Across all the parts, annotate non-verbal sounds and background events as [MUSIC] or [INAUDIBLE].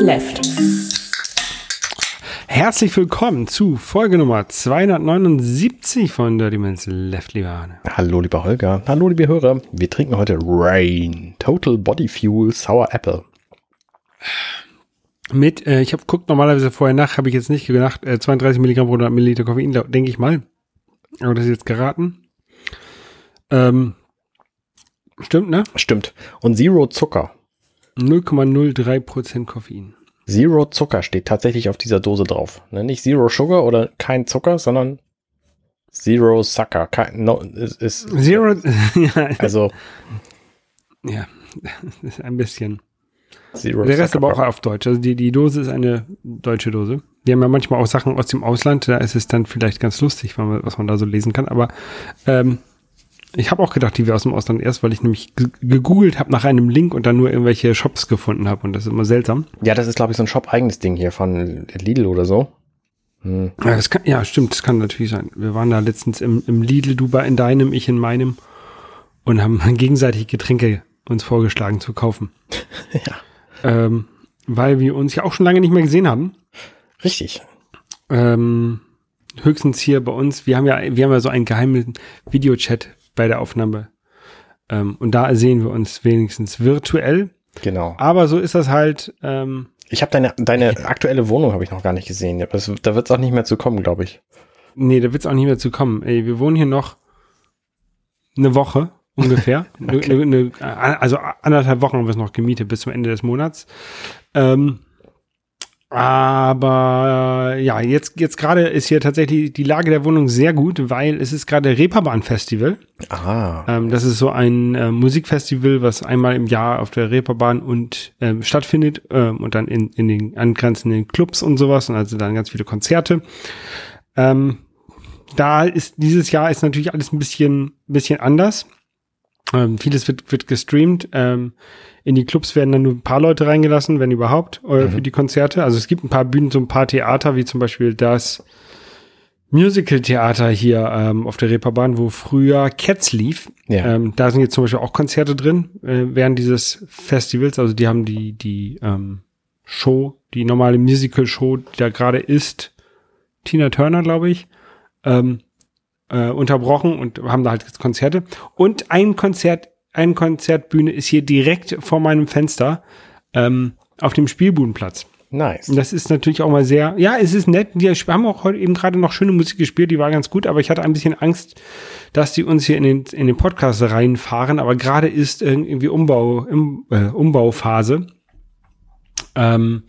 Left. Herzlich willkommen zu Folge Nummer 279 von Dirty Man's Left, lieber Arne. Hallo, lieber Holger. Hallo, liebe Hörer. Wir trinken heute Rain. Total Body Fuel Sour Apple. Mit, äh, ich habe guckt normalerweise vorher nach, habe ich jetzt nicht gedacht, äh, 32 Milligramm pro 100 Milliliter Koffein, denke ich mal. Aber das ist jetzt geraten. Ähm, stimmt, ne? Stimmt. Und Zero Zucker. 0,03 Prozent Koffein. Zero Zucker steht tatsächlich auf dieser Dose drauf. Ne? Nicht Zero Sugar oder kein Zucker, sondern Zero Sucker. Kein, no, ist, ist, Zero, [LAUGHS] [LAUGHS] ja, also ja, das [LAUGHS] ist ein bisschen. Zero Der Rest Zucker. aber auch auf Deutsch. Also die, die Dose ist eine deutsche Dose. Wir haben ja manchmal auch Sachen aus dem Ausland, da ist es dann vielleicht ganz lustig, man, was man da so lesen kann. Aber ähm, ich habe auch gedacht, die wäre aus dem Ausland erst, weil ich nämlich ge- gegoogelt habe nach einem Link und dann nur irgendwelche Shops gefunden habe. Und das ist immer seltsam. Ja, das ist, glaube ich, so ein Shop-eigenes Ding hier von Lidl oder so. Hm. Ja, das kann, ja, stimmt, das kann natürlich sein. Wir waren da letztens im, im Lidl, du bei in deinem, ich in meinem und haben [LAUGHS] gegenseitig Getränke uns vorgeschlagen zu kaufen. [LAUGHS] Ja. Ähm, weil wir uns ja auch schon lange nicht mehr gesehen haben. Richtig. Ähm, höchstens hier bei uns, wir haben ja, wir haben ja so einen geheimen Videochat bei der Aufnahme. Ähm, und da sehen wir uns wenigstens virtuell. Genau. Aber so ist das halt, ähm, Ich habe deine, deine aktuelle Wohnung habe ich noch gar nicht gesehen. Das, da wird es auch nicht mehr zu kommen, glaube ich. nee, da wird's auch nicht mehr zu kommen. Ey, wir wohnen hier noch eine Woche ungefähr. [LAUGHS] Ne- Okay. ne- ne- also anderthalb Wochen haben wir es noch gemietet bis zum Ende des Monats. Ähm, aber ja, jetzt, jetzt gerade ist hier tatsächlich die Lage der Wohnung sehr gut, weil es ist gerade Reeperbahn-Festival. Ah. Ähm, das ist so ein äh, Musikfestival, was einmal im Jahr auf der Reeperbahn und ähm, stattfindet ähm, und dann in, in den angrenzenden Clubs und sowas und also dann ganz viele Konzerte. Ähm, da ist dieses Jahr ist natürlich alles ein bisschen bisschen anders. Ähm, vieles wird wird gestreamt. Ähm, in die Clubs werden dann nur ein paar Leute reingelassen, wenn überhaupt, äh, für die Konzerte. Also es gibt ein paar Bühnen, so ein paar Theater, wie zum Beispiel das Musical-Theater hier ähm, auf der Reeperbahn, wo früher Cats lief. Ja. Ähm, da sind jetzt zum Beispiel auch Konzerte drin äh, während dieses Festivals. Also die haben die, die ähm, Show, die normale Musical-Show, die da gerade ist, Tina Turner, glaube ich, ähm, äh, unterbrochen und haben da halt jetzt Konzerte. Und ein Konzert, eine Konzertbühne ist hier direkt vor meinem Fenster ähm, auf dem Spielbudenplatz. Nice. Und Das ist natürlich auch mal sehr, ja, es ist nett. Wir haben auch heute eben gerade noch schöne Musik gespielt, die war ganz gut, aber ich hatte ein bisschen Angst, dass die uns hier in den, in den Podcast reinfahren. Aber gerade ist irgendwie Umbau, im, äh, Umbauphase. Ähm,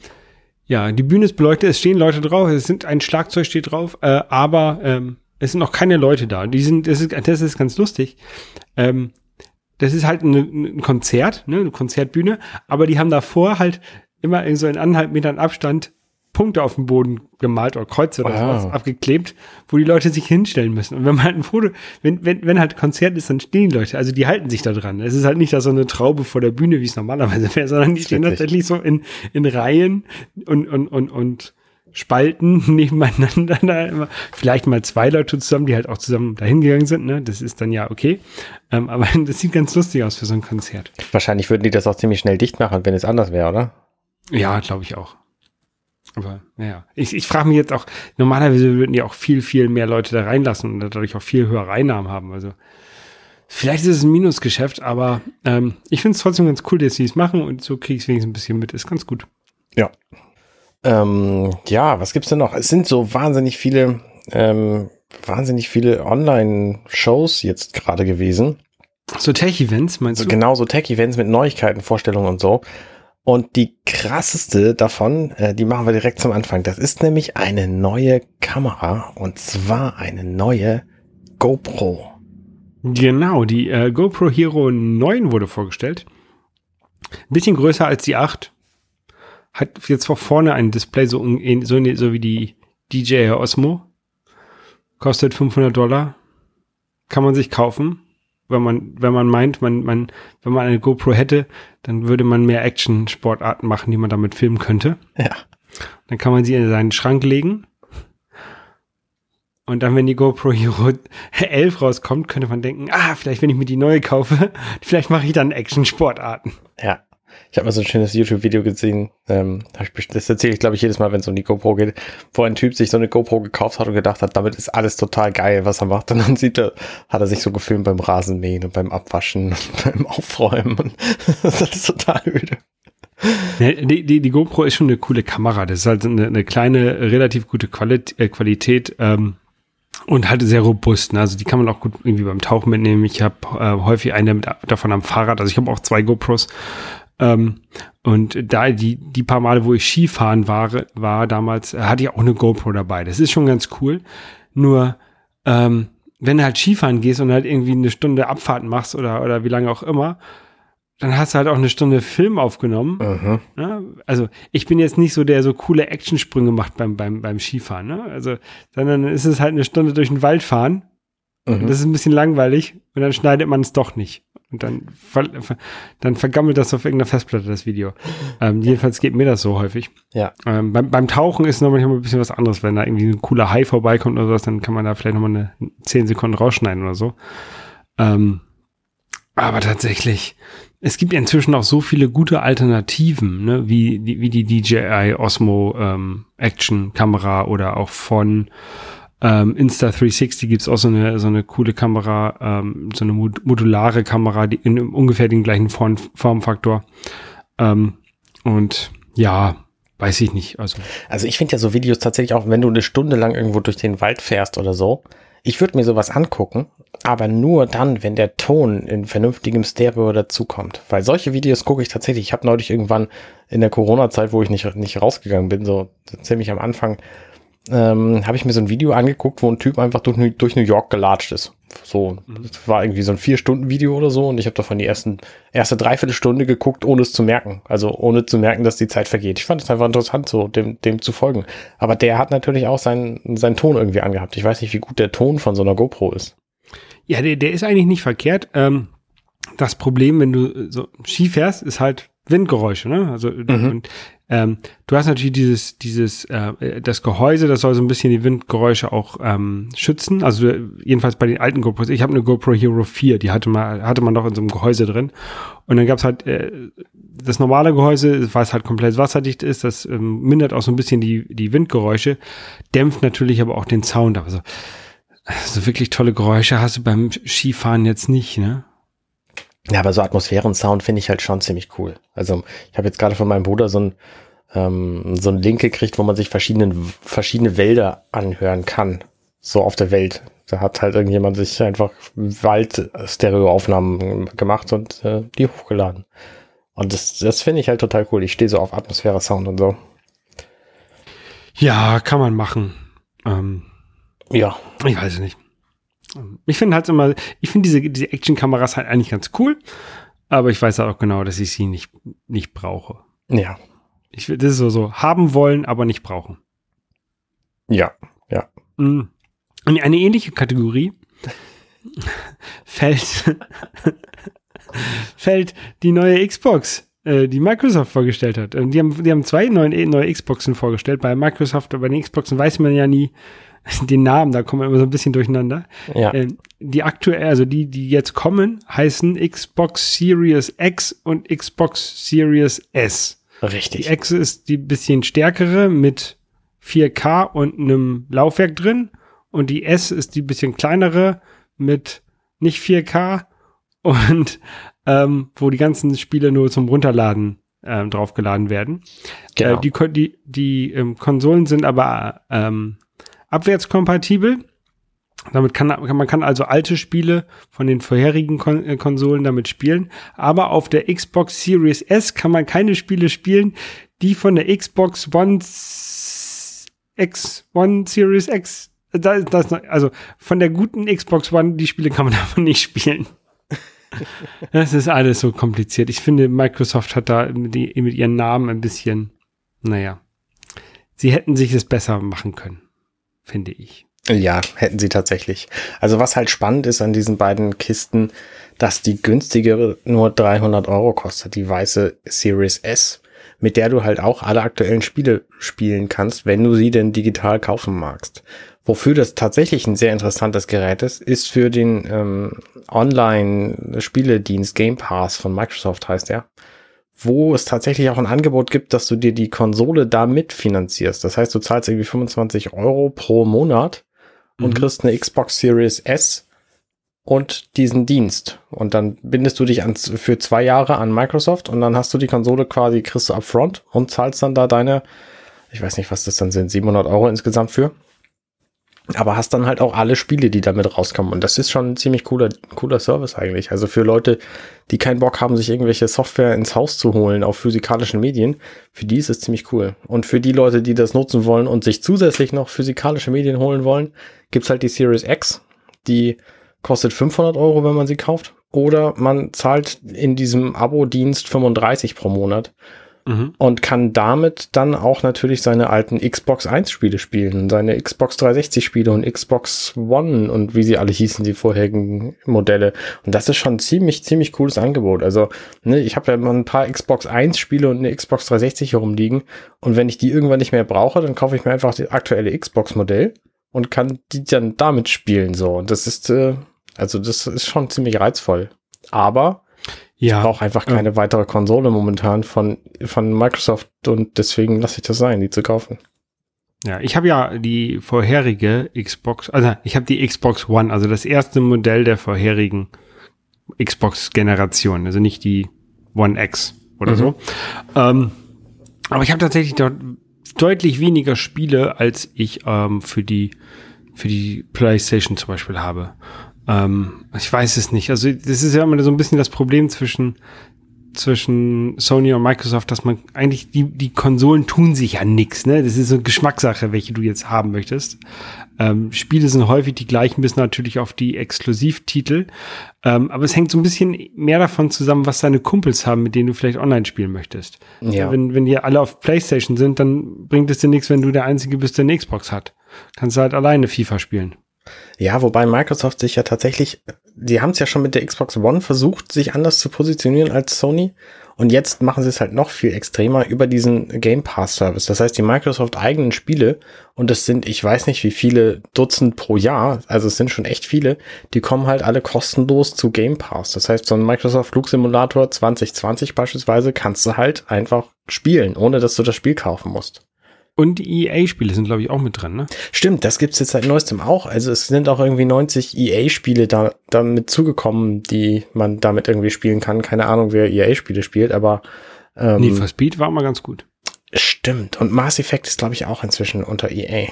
ja, die Bühne ist beleuchtet, es stehen Leute drauf, es sind ein Schlagzeug steht drauf, äh, aber ähm, es sind noch keine Leute da. Die sind, das ist, das ist ganz lustig. Ähm, das ist halt ein, ein Konzert, ne, eine Konzertbühne, aber die haben davor halt immer in so in anderthalb Metern Abstand Punkte auf dem Boden gemalt oder Kreuze oder Ah. sowas abgeklebt, wo die Leute sich hinstellen müssen. Und wenn man halt ein Foto, wenn, wenn, wenn halt Konzert ist, dann stehen die Leute, also die halten sich da dran. Es ist halt nicht da so eine Traube vor der Bühne, wie es normalerweise wäre, sondern die stehen tatsächlich so in, in Reihen und, und, und, und Spalten [LAUGHS] nebeneinander da immer. Vielleicht mal zwei Leute zusammen, die halt auch zusammen dahin gegangen sind, ne? Das ist dann ja okay. Ähm, aber [LAUGHS] das sieht ganz lustig aus für so ein Konzert. Wahrscheinlich würden die das auch ziemlich schnell dicht machen, wenn es anders wäre, oder? Ja, glaube ich auch. Aber naja, ich, ich frage mich jetzt auch, normalerweise würden die auch viel, viel mehr Leute da reinlassen und dadurch auch viel höhere Einnahmen haben. Also vielleicht ist es ein Minusgeschäft, aber ähm, ich finde es trotzdem ganz cool, dass sie es machen und so kriege ich es wenigstens ein bisschen mit. Ist ganz gut. Ja. Ähm, ja, was gibt's denn noch? Es sind so wahnsinnig viele, ähm, wahnsinnig viele Online-Shows jetzt gerade gewesen. So Tech-Events, meinst So du? genauso Tech-Events mit Neuigkeiten, Vorstellungen und so. Und die krasseste davon, äh, die machen wir direkt zum Anfang. Das ist nämlich eine neue Kamera und zwar eine neue GoPro. Genau, die äh, GoPro Hero 9 wurde vorgestellt. Ein bisschen größer als die 8. Hat jetzt vor vorne ein Display so, so, ne- so wie die DJI Osmo. Kostet 500 Dollar. Kann man sich kaufen. Wenn man, wenn man meint, man, man, wenn man eine GoPro hätte, dann würde man mehr Action-Sportarten machen, die man damit filmen könnte. Ja. Dann kann man sie in seinen Schrank legen. Und dann, wenn die GoPro Hero 11 [LAUGHS] rauskommt, könnte man denken, ah, vielleicht, wenn ich mir die neue kaufe, [LAUGHS] vielleicht mache ich dann Action-Sportarten. Ja. Ich habe mal so ein schönes YouTube-Video gesehen. Ähm, das erzähle ich, glaube ich, jedes Mal, wenn es um die GoPro geht, wo ein Typ sich so eine GoPro gekauft hat und gedacht hat, damit ist alles total geil, was er macht. Und dann sieht er, hat er sich so gefilmt beim Rasenmähen und beim Abwaschen und [LAUGHS] beim Aufräumen. Das ist total öde. Die, die, die GoPro ist schon eine coole Kamera. Das ist halt eine, eine kleine, relativ gute Qualität. Äh, Qualität ähm, und halt sehr robust. Ne? Also die kann man auch gut irgendwie beim Tauchen mitnehmen. Ich habe äh, häufig eine mit, davon am Fahrrad. Also ich habe auch zwei GoPros. Ähm, und da die, die paar Male, wo ich Skifahren war, war damals, äh, hatte ich auch eine GoPro dabei. Das ist schon ganz cool. Nur, ähm, wenn du halt Skifahren gehst und halt irgendwie eine Stunde Abfahrten machst oder, oder wie lange auch immer, dann hast du halt auch eine Stunde Film aufgenommen. Ne? Also ich bin jetzt nicht so der so coole Actionsprünge macht beim, beim, beim Skifahren, ne? Also, sondern ist es halt eine Stunde durch den Wald fahren. Mhm. Das ist ein bisschen langweilig und dann schneidet man es doch nicht. Und dann, ver, dann vergammelt das auf irgendeiner Festplatte, das Video. Ähm, jedenfalls geht mir das so häufig. Ja. Ähm, beim, beim Tauchen ist noch manchmal ein bisschen was anderes. Wenn da irgendwie ein cooler Hai vorbeikommt oder sowas, dann kann man da vielleicht nochmal eine 10 Sekunden rausschneiden oder so. Ähm, aber tatsächlich, es gibt inzwischen auch so viele gute Alternativen, ne, wie, wie die DJI Osmo ähm, Action Kamera oder auch von ähm, Insta360 gibt's auch so eine, so eine coole Kamera, ähm, so eine modulare Kamera, die in ungefähr den gleichen Form, Formfaktor. Ähm, und ja, weiß ich nicht. Also, also ich finde ja so Videos tatsächlich auch, wenn du eine Stunde lang irgendwo durch den Wald fährst oder so, ich würde mir sowas angucken, aber nur dann, wenn der Ton in vernünftigem Stereo dazukommt. Weil solche Videos gucke ich tatsächlich. Ich habe neulich irgendwann in der Corona-Zeit, wo ich nicht, nicht rausgegangen bin, so ziemlich am Anfang, ähm, habe ich mir so ein Video angeguckt, wo ein Typ einfach durch, durch New York gelatscht ist. So, das war irgendwie so ein Vier-Stunden-Video oder so und ich habe davon die ersten, erste Dreiviertelstunde geguckt, ohne es zu merken. Also ohne zu merken, dass die Zeit vergeht. Ich fand es einfach interessant, so dem, dem zu folgen. Aber der hat natürlich auch seinen, seinen Ton irgendwie angehabt. Ich weiß nicht, wie gut der Ton von so einer GoPro ist. Ja, der, der ist eigentlich nicht verkehrt. Ähm, das Problem, wenn du so Ski fährst, ist halt Windgeräusche, ne? Also mhm. und ähm, du hast natürlich dieses, dieses, äh, das Gehäuse, das soll so ein bisschen die Windgeräusche auch ähm, schützen. Also jedenfalls bei den alten GoPros. Ich habe eine GoPro Hero 4, die hatte man, hatte man noch in so einem Gehäuse drin. Und dann gab's halt äh, das normale Gehäuse, was halt komplett wasserdicht ist, das ähm, mindert auch so ein bisschen die, die Windgeräusche, dämpft natürlich aber auch den Sound. Aber so, so wirklich tolle Geräusche hast du beim Skifahren jetzt nicht, ne? Ja, aber so Atmosphären-Sound finde ich halt schon ziemlich cool. Also ich habe jetzt gerade von meinem Bruder so ein, ähm, so ein Link gekriegt, wo man sich verschiedene, verschiedene Wälder anhören kann. So auf der Welt. Da hat halt irgendjemand sich einfach Wald-Stereo-Aufnahmen gemacht und äh, die hochgeladen. Und das, das finde ich halt total cool. Ich stehe so auf Atmosphäre-Sound und so. Ja, kann man machen. Ähm, ja. Ich weiß es nicht. Ich finde halt immer, ich finde diese, diese Action-Kameras halt eigentlich ganz cool, aber ich weiß auch genau, dass ich sie nicht, nicht brauche. Ja. Ich, das ist so, so, haben wollen, aber nicht brauchen. Ja, ja. Mm. eine ähnliche Kategorie [LAUGHS] fällt, [LAUGHS] fällt die neue Xbox, äh, die Microsoft vorgestellt hat. Die haben, die haben zwei neue, neue Xboxen vorgestellt. Bei Microsoft, bei den Xboxen weiß man ja nie, [LAUGHS] den Namen, da kommen wir immer so ein bisschen durcheinander. Ja. Ähm, die aktuell, also die, die jetzt kommen, heißen Xbox Series X und Xbox Series S. Richtig. Die X ist die bisschen stärkere mit 4K und einem Laufwerk drin. Und die S ist die bisschen kleinere mit nicht 4K [LAUGHS] und ähm, wo die ganzen Spiele nur zum Runterladen ähm, draufgeladen werden. Genau. Äh, die die, die ähm, Konsolen sind aber ähm, abwärtskompatibel. Damit kann, man kann also alte Spiele von den vorherigen Kon äh, Konsolen damit spielen. Aber auf der Xbox Series S kann man keine Spiele spielen, die von der Xbox One X, One Series X, das, das, also von der guten Xbox One, die Spiele kann man [LAUGHS] davon nicht spielen. [LAUGHS] das ist alles so kompliziert. Ich finde, Microsoft hat da mit, die, mit ihren Namen ein bisschen, naja, sie hätten sich es besser machen können finde ich. Ja, hätten sie tatsächlich. Also was halt spannend ist an diesen beiden Kisten, dass die günstigere nur 300 Euro kostet, die weiße Series S, mit der du halt auch alle aktuellen Spiele spielen kannst, wenn du sie denn digital kaufen magst. Wofür das tatsächlich ein sehr interessantes Gerät ist, ist für den ähm, Online-Spieledienst Game Pass von Microsoft heißt er wo es tatsächlich auch ein Angebot gibt, dass du dir die Konsole da mitfinanzierst. Das heißt, du zahlst irgendwie 25 Euro pro Monat und mhm. kriegst eine Xbox Series S und diesen Dienst. Und dann bindest du dich an, für zwei Jahre an Microsoft und dann hast du die Konsole quasi, kriegst du upfront und zahlst dann da deine, ich weiß nicht, was das dann sind, 700 Euro insgesamt für aber hast dann halt auch alle Spiele, die damit rauskommen. Und das ist schon ein ziemlich cooler, cooler Service eigentlich. Also für Leute, die keinen Bock haben, sich irgendwelche Software ins Haus zu holen auf physikalischen Medien, für die ist es ziemlich cool. Und für die Leute, die das nutzen wollen und sich zusätzlich noch physikalische Medien holen wollen, gibt's halt die Series X. Die kostet 500 Euro, wenn man sie kauft. Oder man zahlt in diesem Abo-Dienst 35 pro Monat mhm. und kann damit dann auch natürlich seine alten Xbox 1 Spiele spielen, seine Xbox 360 Spiele und Xbox One und wie sie alle hießen, die vorherigen Modelle. Und das ist schon ziemlich, ziemlich cooles Angebot. Also, ne, ich habe ja immer ein paar Xbox 1 Spiele und eine Xbox 360 herumliegen. Und wenn ich die irgendwann nicht mehr brauche, dann kaufe ich mir einfach das aktuelle Xbox Modell und kann die dann damit spielen, so. Und das ist, äh, also das ist schon ziemlich reizvoll. Aber ja. Ich brauche einfach keine ja. weitere Konsole momentan von, von Microsoft und deswegen lasse ich das sein, die zu kaufen. Ja, ich habe ja die vorherige Xbox, also ich habe die Xbox One, also das erste Modell der vorherigen Xbox-Generation, also nicht die One X oder mhm. so. Ähm, aber ich habe tatsächlich dort deutlich weniger Spiele, als ich ähm, für die für die PlayStation zum Beispiel habe. Ähm, ich weiß es nicht. Also das ist ja immer so ein bisschen das Problem zwischen zwischen Sony und Microsoft, dass man eigentlich die die Konsolen tun sich ja nix, ne? Das ist so eine Geschmackssache, welche du jetzt haben möchtest. Ähm, Spiele sind häufig die gleichen, bis natürlich auf die Exklusivtitel. Ähm, aber es hängt so ein bisschen mehr davon zusammen, was deine Kumpels haben, mit denen du vielleicht online spielen möchtest. Ja. Wenn, wenn die alle auf PlayStation sind, dann bringt es dir nichts, wenn du der Einzige bist, der eine Xbox hat. Kannst du halt alleine FIFA spielen. Ja, wobei Microsoft sich ja tatsächlich, die haben es ja schon mit der Xbox One versucht, sich anders zu positionieren als Sony. Und jetzt machen sie es halt noch viel extremer über diesen Game Pass Service. Das heißt, die Microsoft eigenen Spiele, und das sind, ich weiß nicht wie viele Dutzend pro Jahr, also es sind schon echt viele, die kommen halt alle kostenlos zu Game Pass. Das heißt, so ein Microsoft Flugsimulator 2020 beispielsweise kannst du halt einfach spielen, ohne dass du das Spiel kaufen musst. Und die EA-Spiele sind, glaube ich, auch mit drin, ne? Stimmt, das gibt's jetzt seit neuestem auch. Also es sind auch irgendwie 90 EA-Spiele da damit zugekommen, die man damit irgendwie spielen kann. Keine Ahnung, wer EA-Spiele spielt, aber ähm, Need for Speed war mal ganz gut. Stimmt. Und Mass Effect ist, glaube ich, auch inzwischen unter EA.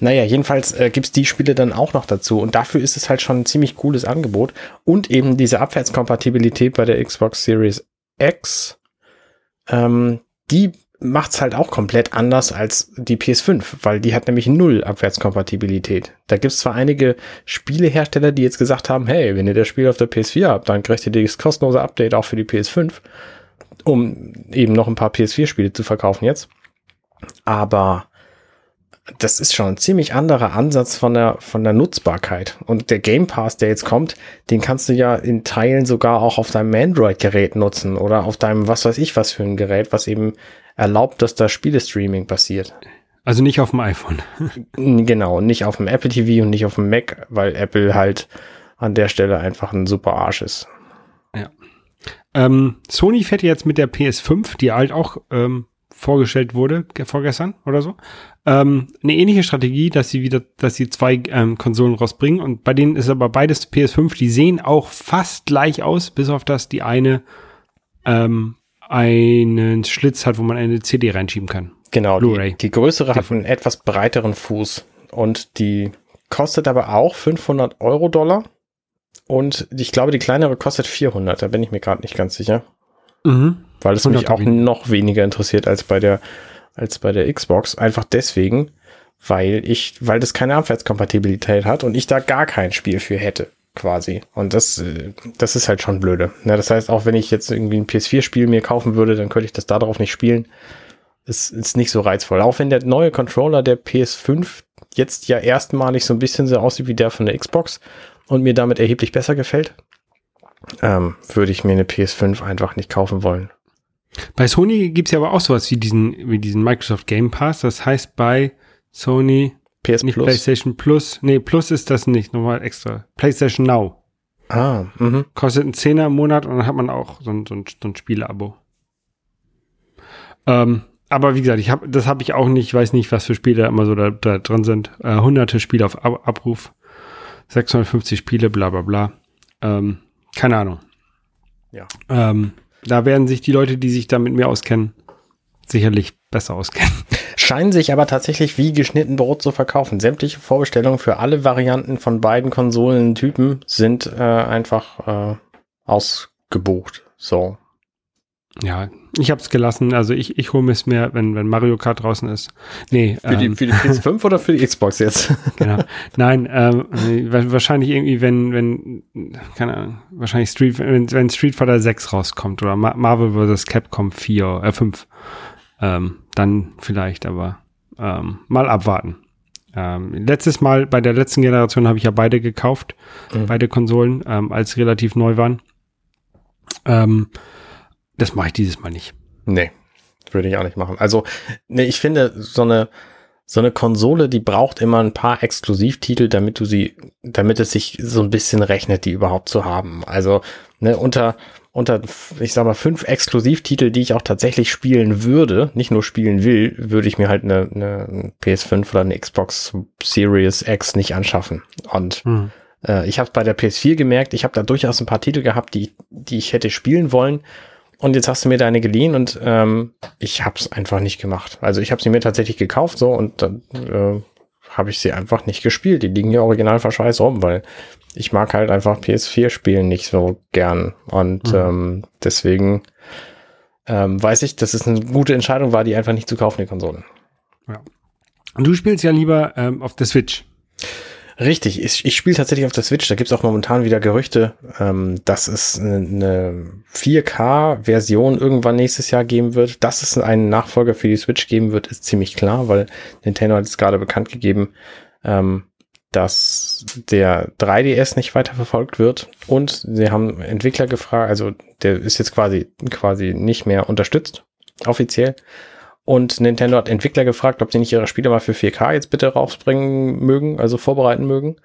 Naja, jedenfalls äh, gibt's die Spiele dann auch noch dazu. Und dafür ist es halt schon ein ziemlich cooles Angebot. Und eben diese Abwärtskompatibilität bei der Xbox Series X, ähm, die macht's halt auch komplett anders als die PS5, weil die hat nämlich null Abwärtskompatibilität. Da gibt's zwar einige Spielehersteller, die jetzt gesagt haben, hey, wenn ihr das Spiel auf der PS4 habt, dann kriegt ihr das kostenlose Update auch für die PS5, um eben noch ein paar PS4-Spiele zu verkaufen jetzt. Aber das ist schon ein ziemlich anderer Ansatz von der, von der Nutzbarkeit. Und der Game Pass, der jetzt kommt, den kannst du ja in Teilen sogar auch auf deinem Android-Gerät nutzen oder auf deinem, was weiß ich, was für ein Gerät, was eben erlaubt, dass da Spielestreaming passiert. Also nicht auf dem iPhone. [LAUGHS] genau, nicht auf dem Apple TV und nicht auf dem Mac, weil Apple halt an der Stelle einfach ein super Arsch ist. Ja. Ähm, Sony fährt jetzt mit der PS5, die halt auch ähm, vorgestellt wurde, vorgestern oder so, ähm, eine ähnliche Strategie, dass sie wieder, dass sie zwei ähm, Konsolen rausbringen und bei denen ist aber beides PS5, die sehen auch fast gleich aus, bis auf das die eine ähm, einen Schlitz hat, wo man eine CD reinschieben kann. Genau, die, die größere hat einen etwas breiteren Fuß und die kostet aber auch 500 Euro Dollar und ich glaube, die kleinere kostet 400, da bin ich mir gerade nicht ganz sicher. Mhm. Weil es mich auch noch weniger interessiert als bei der, als bei der Xbox. Einfach deswegen, weil ich, weil das keine Abwärtskompatibilität hat und ich da gar kein Spiel für hätte quasi. Und das, äh, das ist halt schon blöde. Ja, das heißt, auch wenn ich jetzt irgendwie ein PS4-Spiel mir kaufen würde, dann könnte ich das darauf nicht spielen. Es ist nicht so reizvoll. Auch wenn der neue Controller der PS5 jetzt ja erstmalig so ein bisschen so aussieht wie der von der Xbox und mir damit erheblich besser gefällt, ähm, würde ich mir eine PS5 einfach nicht kaufen wollen. Bei Sony gibt's ja aber auch sowas wie diesen, wie diesen Microsoft Game Pass. Das heißt, bei Sony PS nicht Plus. PlayStation Plus. Nee, Plus ist das nicht, nochmal extra. PlayStation Now. Ah, mh. Kostet einen Zehner im Monat und dann hat man auch so ein, so ein, so ein Spiele-Abo. Ähm, aber wie gesagt, ich hab, das habe ich auch nicht, ich weiß nicht, was für Spiele immer so da, da drin sind. Äh, hunderte Spiele auf Ab Abruf, 650 Spiele, bla bla bla. Ähm, keine Ahnung. Ja. Ähm, da werden sich die Leute, die sich da mit mir auskennen, sicherlich besser auskennen. Scheinen sich aber tatsächlich wie geschnitten Brot zu verkaufen. Sämtliche Vorbestellungen für alle Varianten von beiden Konsolentypen sind äh, einfach äh, ausgebucht. So. Ja, ich habe es gelassen. Also ich, ich hole mir es mehr, wenn, wenn Mario Kart draußen ist. Nee. Für, ähm, die, für die PS5 oder für die Xbox jetzt? [LAUGHS] genau. Nein, ähm, wahrscheinlich irgendwie, wenn, wenn, keine Ahnung, wahrscheinlich Street, wenn, wenn Street Fighter 6 rauskommt oder Marvel vs. Capcom 4, äh 5, ähm, dann vielleicht, aber ähm, mal abwarten. Ähm, letztes Mal, bei der letzten Generation habe ich ja beide gekauft, mhm. beide Konsolen, ähm, als relativ neu waren. Ähm, das mache ich dieses Mal nicht. Nee, würde ich auch nicht machen. Also, nee, ich finde, so eine, so eine Konsole, die braucht immer ein paar Exklusivtitel, damit du sie, damit es sich so ein bisschen rechnet, die überhaupt zu haben. Also, ne, unter, unter, ich sag mal, fünf Exklusivtitel, die ich auch tatsächlich spielen würde, nicht nur spielen will, würde ich mir halt eine, eine PS5 oder eine Xbox Series X nicht anschaffen. Und hm. äh, ich habe bei der PS4 gemerkt, ich habe da durchaus ein paar Titel gehabt, die, die ich hätte spielen wollen und jetzt hast du mir deine geliehen und ähm, ich habe es einfach nicht gemacht. Also ich habe sie mir tatsächlich gekauft so und dann äh, habe ich sie einfach nicht gespielt. Die liegen ja original verschweißt rum, weil ich mag halt einfach PS4-Spielen nicht so gern. Und mhm. ähm, deswegen ähm, weiß ich, dass es eine gute Entscheidung war, die einfach nicht zu kaufen, die Konsolen. Ja. Und du spielst ja lieber ähm, auf der Switch. Richtig, ich, ich spiele tatsächlich auf der Switch. Da gibt's auch momentan wieder Gerüchte, ähm, dass es eine, eine 4K-Version irgendwann nächstes Jahr geben wird. Dass es einen Nachfolger für die Switch geben wird, ist ziemlich klar, weil Nintendo hat es gerade bekannt gegeben, ähm, dass der 3DS nicht weiter verfolgt wird. Und sie haben Entwickler gefragt, also der ist jetzt quasi, quasi nicht mehr unterstützt, offiziell. Und Nintendo hat Entwickler gefragt, ob sie nicht ihre Spiele mal für 4K jetzt bitte rausbringen mögen, also vorbereiten mögen.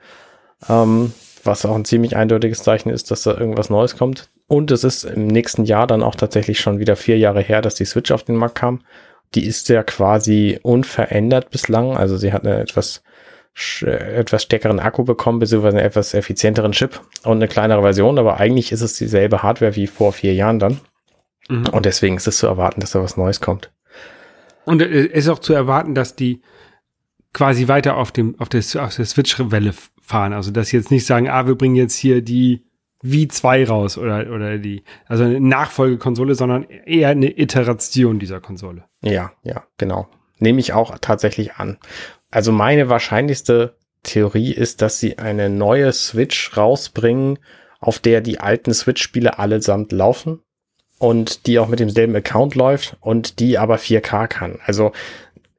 Ähm, was auch ein ziemlich eindeutiges Zeichen ist, dass da irgendwas Neues kommt. Und es ist im nächsten Jahr dann auch tatsächlich schon wieder vier Jahre her, dass die Switch auf den Markt kam. Die ist ja quasi unverändert bislang. Also sie hat eine etwas, etwas stärkeren Akku bekommen, beziehungsweise einen etwas effizienteren Chip und eine kleinere Version. Aber eigentlich ist es dieselbe Hardware wie vor vier Jahren dann. Mhm. Und deswegen ist es zu erwarten, dass da was Neues kommt. Und es ist auch zu erwarten, dass die quasi weiter auf dem, auf der, auf der Switch-Welle fahren. Also, dass sie jetzt nicht sagen, ah, wir bringen jetzt hier die V2 raus oder, oder die, also eine Nachfolgekonsole, sondern eher eine Iteration dieser Konsole. Ja, ja, genau. Nehme ich auch tatsächlich an. Also meine wahrscheinlichste Theorie ist, dass sie eine neue Switch rausbringen, auf der die alten Switch-Spiele allesamt laufen und die auch mit demselben Account läuft und die aber 4K kann. Also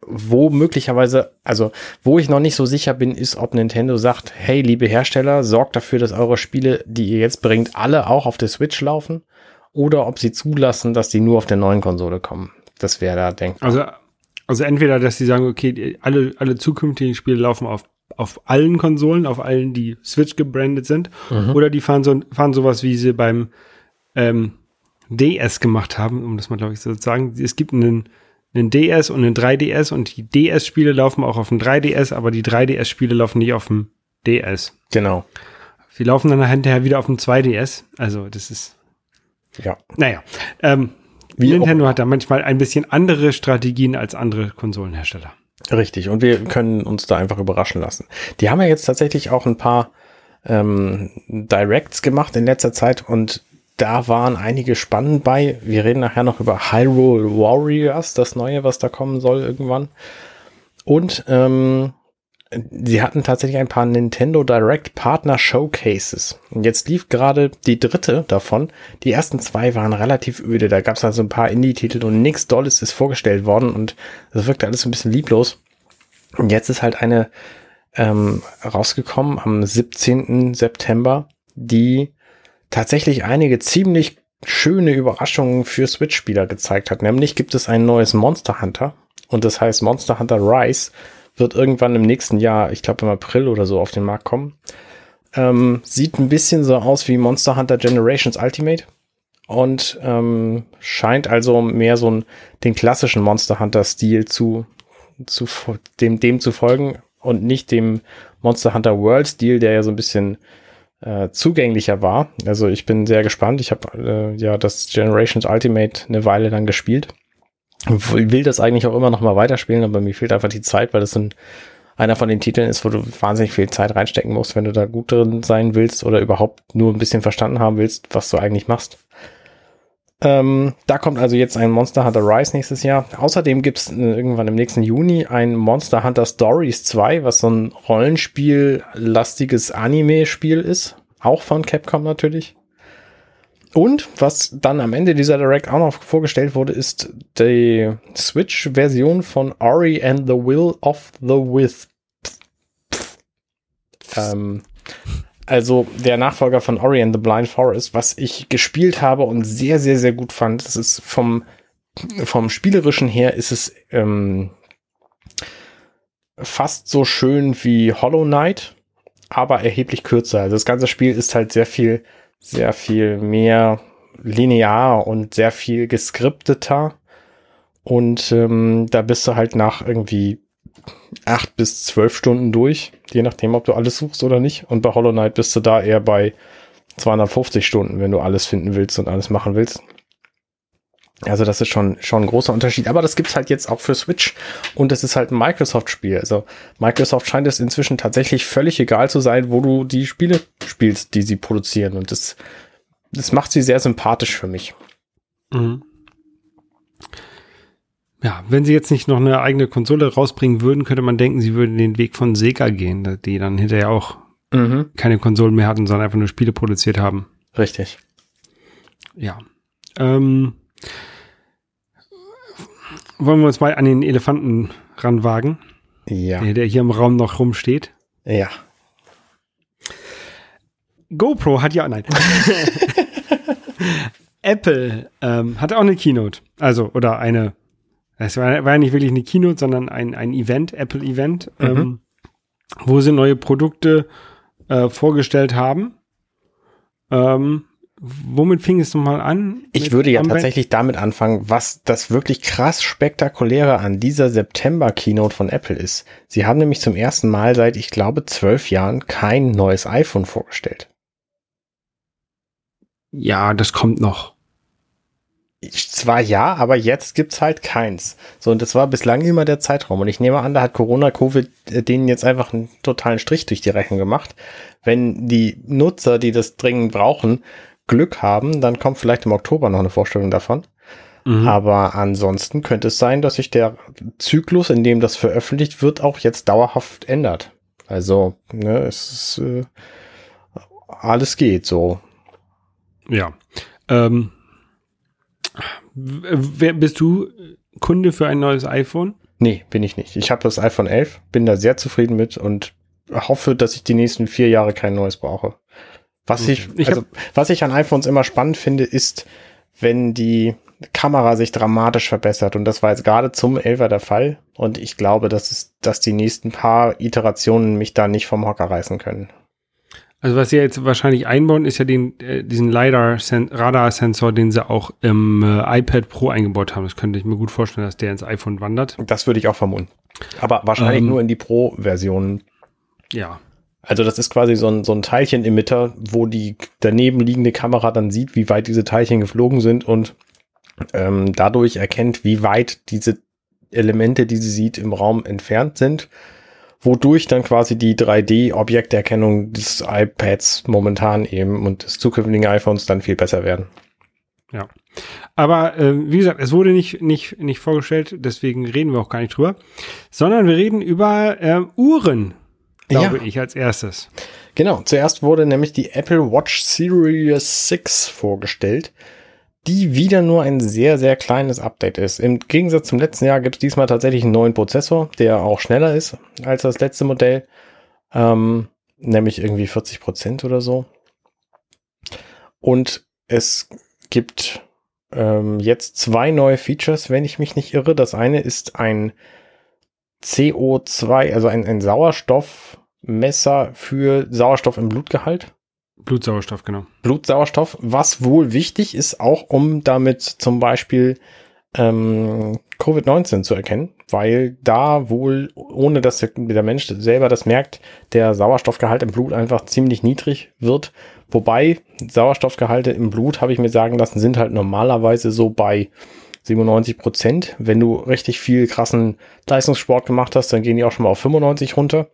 wo möglicherweise, also wo ich noch nicht so sicher bin, ist, ob Nintendo sagt, hey, liebe Hersteller, sorgt dafür, dass eure Spiele, die ihr jetzt bringt, alle auch auf der Switch laufen oder ob sie zulassen, dass die nur auf der neuen Konsole kommen. Das wäre da denkbar. Also, also entweder, dass sie sagen, okay, alle, alle zukünftigen Spiele laufen auf, auf allen Konsolen, auf allen, die Switch gebrandet sind, mhm. oder die fahren, so, fahren sowas, wie sie beim ähm, DS gemacht haben, um das mal, glaube ich, so zu sagen. Es gibt einen, einen DS und einen 3DS und die DS-Spiele laufen auch auf dem 3DS, aber die 3DS-Spiele laufen nicht auf dem DS. Genau. Sie laufen dann hinterher wieder auf dem 2DS. Also das ist. Ja. Naja. Ähm, Wie Nintendo hat da manchmal ein bisschen andere Strategien als andere Konsolenhersteller. Richtig. Und wir können uns da einfach überraschen lassen. Die haben ja jetzt tatsächlich auch ein paar ähm, Directs gemacht in letzter Zeit und da waren einige spannend bei. Wir reden nachher noch über Hyrule Warriors, das neue, was da kommen soll irgendwann. Und ähm, sie hatten tatsächlich ein paar Nintendo Direct Partner Showcases. Und jetzt lief gerade die dritte davon. Die ersten zwei waren relativ öde. Da gab es also ein paar Indie-Titel und nichts Dolles ist vorgestellt worden und das wirkte alles ein bisschen lieblos. Und jetzt ist halt eine ähm, rausgekommen am 17. September, die tatsächlich einige ziemlich schöne Überraschungen für Switch-Spieler gezeigt hat. Nämlich gibt es ein neues Monster Hunter und das heißt Monster Hunter Rise wird irgendwann im nächsten Jahr, ich glaube im April oder so, auf den Markt kommen. Ähm, sieht ein bisschen so aus wie Monster Hunter Generations Ultimate und ähm, scheint also mehr so ein, den klassischen Monster Hunter Stil zu, zu dem, dem zu folgen und nicht dem Monster Hunter World Stil, der ja so ein bisschen äh, zugänglicher war. Also ich bin sehr gespannt. Ich habe äh, ja das Generations Ultimate eine Weile lang gespielt. Will das eigentlich auch immer noch mal weiterspielen, aber mir fehlt einfach die Zeit, weil das ein, einer von den Titeln ist, wo du wahnsinnig viel Zeit reinstecken musst, wenn du da gut drin sein willst oder überhaupt nur ein bisschen verstanden haben willst, was du eigentlich machst. Ähm, da kommt also jetzt ein Monster Hunter Rise nächstes Jahr. Außerdem gibt es äh, irgendwann im nächsten Juni ein Monster Hunter Stories 2, was so ein Rollenspiel-lastiges Anime-Spiel ist. Auch von Capcom natürlich. Und was dann am Ende dieser Direct auch noch vorgestellt wurde, ist die Switch-Version von Ori and the Will of the Wisp. Ähm, also der Nachfolger von Ori and the Blind Forest, was ich gespielt habe und sehr, sehr, sehr gut fand. Das ist vom, vom spielerischen her ist es ähm, fast so schön wie Hollow Knight, aber erheblich kürzer. Also das ganze Spiel ist halt sehr viel, sehr viel mehr linear und sehr viel geskripteter. Und ähm, da bist du halt nach irgendwie acht bis zwölf Stunden durch, je nachdem, ob du alles suchst oder nicht. Und bei Hollow Knight bist du da eher bei 250 Stunden, wenn du alles finden willst und alles machen willst. Also das ist schon, schon ein großer Unterschied. Aber das gibt's halt jetzt auch für Switch und das ist halt ein Microsoft-Spiel. Also Microsoft scheint es inzwischen tatsächlich völlig egal zu sein, wo du die Spiele spielst, die sie produzieren. Und das, das macht sie sehr sympathisch für mich. Mhm. Ja, wenn sie jetzt nicht noch eine eigene Konsole rausbringen würden, könnte man denken, sie würden den Weg von Sega gehen, die dann hinterher auch mhm. keine Konsolen mehr hatten, sondern einfach nur Spiele produziert haben. Richtig. Ja. Ähm, wollen wir uns mal an den Elefanten ranwagen? Ja. Der, der hier im Raum noch rumsteht. Ja. GoPro hat ja, nein. [LAUGHS] Apple ähm, hat auch eine Keynote. Also, oder eine es war, war ja nicht wirklich eine Keynote, sondern ein, ein Event, Apple-Event, mhm. ähm, wo sie neue Produkte äh, vorgestellt haben. Ähm, womit fing es nochmal an? Ich würde ja Armband? tatsächlich damit anfangen, was das wirklich krass spektakuläre an dieser September-Keynote von Apple ist. Sie haben nämlich zum ersten Mal seit, ich glaube, zwölf Jahren kein neues iPhone vorgestellt. Ja, das kommt noch zwar ja, aber jetzt gibt's halt keins. So, und das war bislang immer der Zeitraum. Und ich nehme an, da hat Corona, Covid äh, denen jetzt einfach einen totalen Strich durch die Rechnung gemacht. Wenn die Nutzer, die das dringend brauchen, Glück haben, dann kommt vielleicht im Oktober noch eine Vorstellung davon. Mhm. Aber ansonsten könnte es sein, dass sich der Zyklus, in dem das veröffentlicht wird, auch jetzt dauerhaft ändert. Also, ne, es ist, äh, alles geht so. Ja. Ähm Wer, bist du Kunde für ein neues iPhone? Nee, bin ich nicht. Ich habe das iPhone 11, bin da sehr zufrieden mit und hoffe, dass ich die nächsten vier Jahre kein neues brauche. Was okay. ich, also, was ich an iPhones immer spannend finde, ist, wenn die Kamera sich dramatisch verbessert. Und das war jetzt gerade zum 11er der Fall. Und ich glaube, dass, es, dass die nächsten paar Iterationen mich da nicht vom Hocker reißen können. Also was sie jetzt wahrscheinlich einbauen, ist ja den, äh, diesen LiDAR-Radar-Sensor, den sie auch im äh, iPad Pro eingebaut haben. Das könnte ich mir gut vorstellen, dass der ins iPhone wandert. Das würde ich auch vermuten. Aber wahrscheinlich ähm, nur in die Pro-Version. Ja. Also das ist quasi so ein, so ein Teilchen-Emitter, wo die daneben liegende Kamera dann sieht, wie weit diese Teilchen geflogen sind und ähm, dadurch erkennt, wie weit diese Elemente, die sie sieht, im Raum entfernt sind wodurch dann quasi die 3D-Objekterkennung des iPads momentan eben und des zukünftigen iPhones dann viel besser werden. Ja. Aber äh, wie gesagt, es wurde nicht, nicht, nicht vorgestellt, deswegen reden wir auch gar nicht drüber, sondern wir reden über äh, Uhren, glaube ja. ich, als erstes. Genau, zuerst wurde nämlich die Apple Watch Series 6 vorgestellt die wieder nur ein sehr, sehr kleines Update ist. Im Gegensatz zum letzten Jahr gibt es diesmal tatsächlich einen neuen Prozessor, der auch schneller ist als das letzte Modell, ähm, nämlich irgendwie 40 Prozent oder so. Und es gibt ähm, jetzt zwei neue Features, wenn ich mich nicht irre. Das eine ist ein CO2, also ein, ein Sauerstoff Messer für Sauerstoff im Blutgehalt. Blutsauerstoff, genau. Blutsauerstoff, was wohl wichtig ist, auch um damit zum Beispiel ähm, Covid-19 zu erkennen, weil da wohl, ohne dass der, der Mensch selber das merkt, der Sauerstoffgehalt im Blut einfach ziemlich niedrig wird. Wobei Sauerstoffgehalte im Blut, habe ich mir sagen lassen, sind halt normalerweise so bei 97 Prozent. Wenn du richtig viel krassen Leistungssport gemacht hast, dann gehen die auch schon mal auf 95 runter.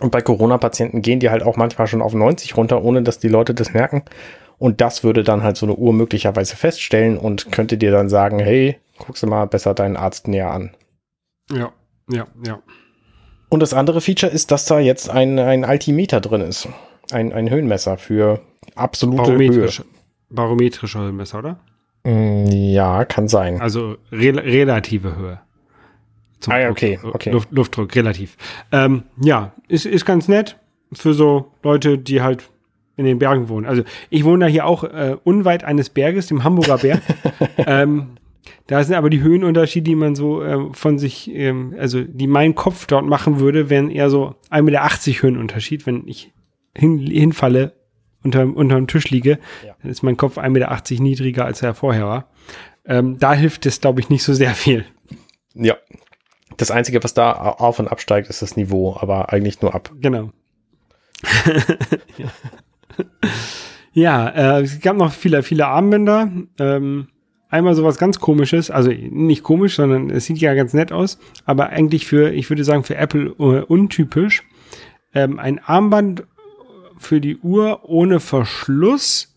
Und bei Corona-Patienten gehen die halt auch manchmal schon auf 90 runter, ohne dass die Leute das merken. Und das würde dann halt so eine Uhr möglicherweise feststellen und könnte dir dann sagen, hey, guckst du mal besser deinen Arzt näher an. Ja, ja, ja. Und das andere Feature ist, dass da jetzt ein, ein Altimeter drin ist. Ein, ein Höhenmesser für absolute Barometrische, Höhe. Barometrische Höhenmesser, oder? Mm, ja, kann sein. Also re relative Höhe. Zum ah, ja, okay, okay. Luft, Luftdruck, relativ. Ähm, ja, ist, ist ganz nett für so Leute, die halt in den Bergen wohnen. Also ich wohne da hier auch äh, unweit eines Berges, dem Hamburger Berg. [LAUGHS] ähm, da sind aber die Höhenunterschiede, die man so äh, von sich, ähm, also die mein Kopf dort machen würde, wären eher so 1,80 Meter Höhenunterschied. Wenn ich hin, hinfalle, unter, unter dem Tisch liege, ja. dann ist mein Kopf 1,80 Meter niedriger, als er vorher war. Ähm, da hilft es, glaube ich, nicht so sehr viel. Ja. Das Einzige, was da auf und absteigt, ist das Niveau, aber eigentlich nur ab. Genau. [LAUGHS] ja, äh, es gab noch viele, viele Armbänder. Ähm, einmal sowas ganz komisches, also nicht komisch, sondern es sieht ja ganz nett aus, aber eigentlich für, ich würde sagen, für Apple uh, untypisch. Ähm, ein Armband für die Uhr ohne Verschluss,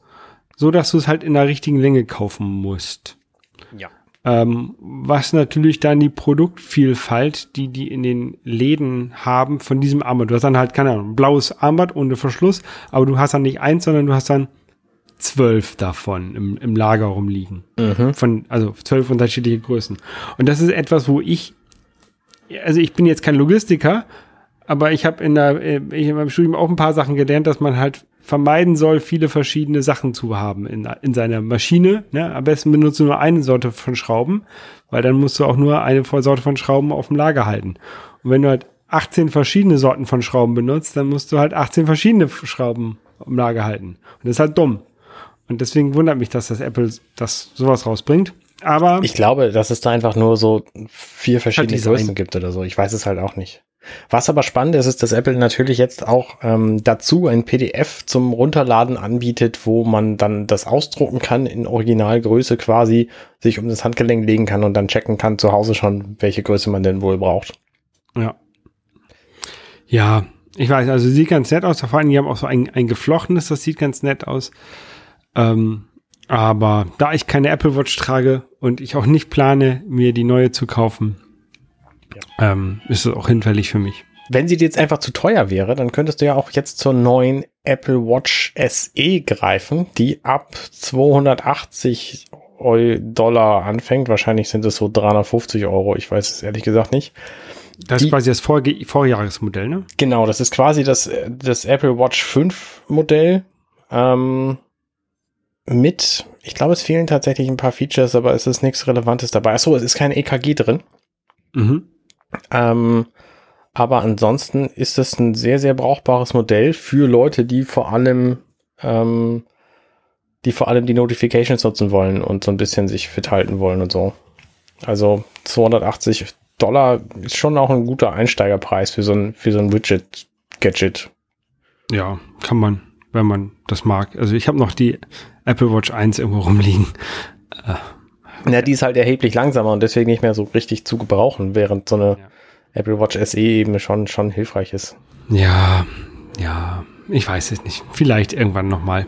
so dass du es halt in der richtigen Länge kaufen musst. Ähm, was natürlich dann die Produktvielfalt, die die in den Läden haben von diesem Armband. Du hast dann halt, keine Ahnung, ein blaues Armband ohne Verschluss, aber du hast dann nicht eins, sondern du hast dann zwölf davon im, im Lager rumliegen. Mhm. Von, also zwölf unterschiedliche Größen. Und das ist etwas, wo ich, also ich bin jetzt kein Logistiker, aber ich habe in der, äh, ich in meinem Studium auch ein paar Sachen gelernt, dass man halt vermeiden soll, viele verschiedene Sachen zu haben in, in seiner Maschine. Ne? Am besten benutzt du nur eine Sorte von Schrauben, weil dann musst du auch nur eine Sorte von Schrauben auf dem Lager halten. Und wenn du halt 18 verschiedene Sorten von Schrauben benutzt, dann musst du halt 18 verschiedene Schrauben im Lager halten. Und das ist halt dumm. Und deswegen wundert mich, dass das Apple das sowas rausbringt. Aber ich glaube, dass es da einfach nur so vier verschiedene Größen gibt oder so. Ich weiß es halt auch nicht. Was aber spannend ist, ist, dass Apple natürlich jetzt auch ähm, dazu ein PDF zum Runterladen anbietet, wo man dann das ausdrucken kann in Originalgröße quasi, sich um das Handgelenk legen kann und dann checken kann zu Hause schon, welche Größe man denn wohl braucht. Ja. Ja, ich weiß, also sieht ganz nett aus. Vor allem, die haben auch so ein, ein geflochtenes, das sieht ganz nett aus. Ähm, aber da ich keine Apple Watch trage und ich auch nicht plane, mir die neue zu kaufen, ja. ähm, ist es auch hinfällig für mich. Wenn sie dir jetzt einfach zu teuer wäre, dann könntest du ja auch jetzt zur neuen Apple Watch SE greifen, die ab 280 Dollar anfängt. Wahrscheinlich sind es so 350 Euro. Ich weiß es ehrlich gesagt nicht. Das die, ist quasi das Vor Vorjahresmodell, ne? Genau, das ist quasi das, das Apple Watch 5 Modell. Ähm, mit, ich glaube, es fehlen tatsächlich ein paar Features, aber es ist nichts Relevantes dabei. Achso, es ist kein EKG drin. Mhm. Ähm, aber ansonsten ist es ein sehr, sehr brauchbares Modell für Leute, die vor allem, ähm, die vor allem die Notifications nutzen wollen und so ein bisschen sich fit halten wollen und so. Also 280 Dollar ist schon auch ein guter Einsteigerpreis für so ein, für so ein Widget-Gadget. Ja, kann man, wenn man das mag. Also ich habe noch die Apple Watch 1 irgendwo rumliegen. Äh, ja, die ist halt erheblich langsamer und deswegen nicht mehr so richtig zu gebrauchen, während so eine ja. Apple Watch SE eben schon, schon hilfreich ist. Ja, ja, ich weiß es nicht. Vielleicht irgendwann nochmal.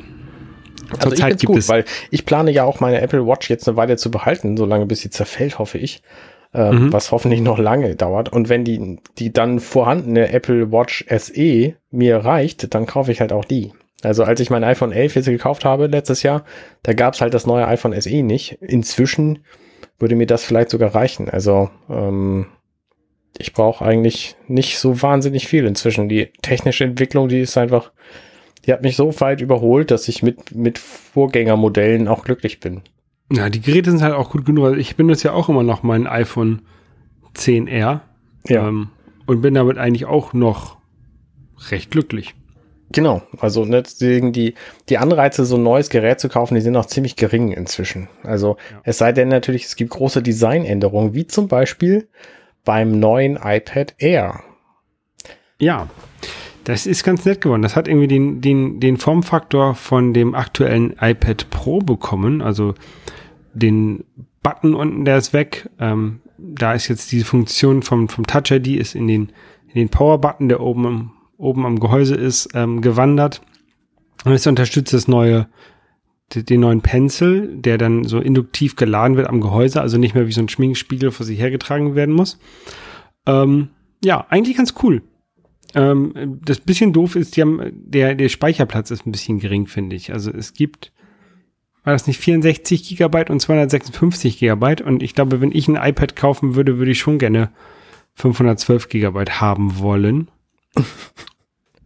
Also Zur Zeit gibt gut, es weil ich plane ja auch meine Apple Watch jetzt eine Weile zu behalten, solange bis sie zerfällt, hoffe ich. Äh, mhm. Was hoffentlich noch lange dauert. Und wenn die, die dann vorhandene Apple Watch SE mir reicht, dann kaufe ich halt auch die. Also als ich mein iPhone 11 jetzt gekauft habe letztes Jahr, da gab es halt das neue iPhone SE nicht. Inzwischen würde mir das vielleicht sogar reichen. Also ähm, ich brauche eigentlich nicht so wahnsinnig viel inzwischen. Die technische Entwicklung, die ist einfach, die hat mich so weit überholt, dass ich mit, mit Vorgängermodellen auch glücklich bin. Ja, die Geräte sind halt auch gut genug. Ich benutze ja auch immer noch mein iPhone 10R. Ja. Ähm, und bin damit eigentlich auch noch recht glücklich. Genau, also ne, deswegen die, die Anreize, so ein neues Gerät zu kaufen, die sind auch ziemlich gering inzwischen. Also ja. es sei denn natürlich, es gibt große Designänderungen, wie zum Beispiel beim neuen iPad Air. Ja, das ist ganz nett geworden. Das hat irgendwie den, den, den Formfaktor von dem aktuellen iPad Pro bekommen. Also den Button unten, der ist weg. Ähm, da ist jetzt diese Funktion vom, vom Touch ID ist in den, in den Power-Button, der oben, oben am Gehäuse ist, ähm, gewandert. Und es unterstützt das neue, den neuen Pencil, der dann so induktiv geladen wird am Gehäuse, also nicht mehr wie so ein Schminkspiegel vor sich hergetragen werden muss. Ähm, ja, eigentlich ganz cool. Ähm, das bisschen doof ist, die haben, der, der Speicherplatz ist ein bisschen gering, finde ich. Also es gibt, war das nicht 64 Gigabyte und 256 Gigabyte? Und ich glaube, wenn ich ein iPad kaufen würde, würde ich schon gerne 512 Gigabyte haben wollen.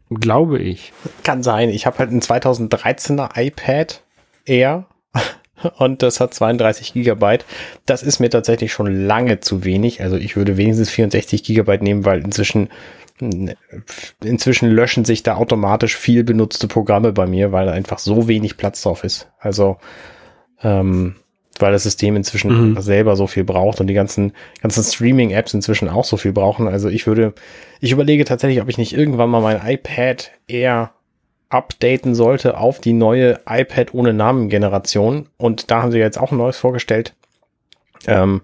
Glaube ich. Kann sein. Ich habe halt ein 2013er iPad Air [LAUGHS] und das hat 32 Gigabyte. Das ist mir tatsächlich schon lange zu wenig. Also ich würde wenigstens 64 Gigabyte nehmen, weil inzwischen inzwischen löschen sich da automatisch viel benutzte Programme bei mir, weil einfach so wenig Platz drauf ist. Also ähm, weil das System inzwischen mhm. selber so viel braucht und die ganzen ganzen Streaming-Apps inzwischen auch so viel brauchen. Also ich würde, ich überlege tatsächlich, ob ich nicht irgendwann mal mein iPad eher updaten sollte auf die neue iPad ohne Namen-Generation. Und da haben sie jetzt auch ein neues vorgestellt. Ähm,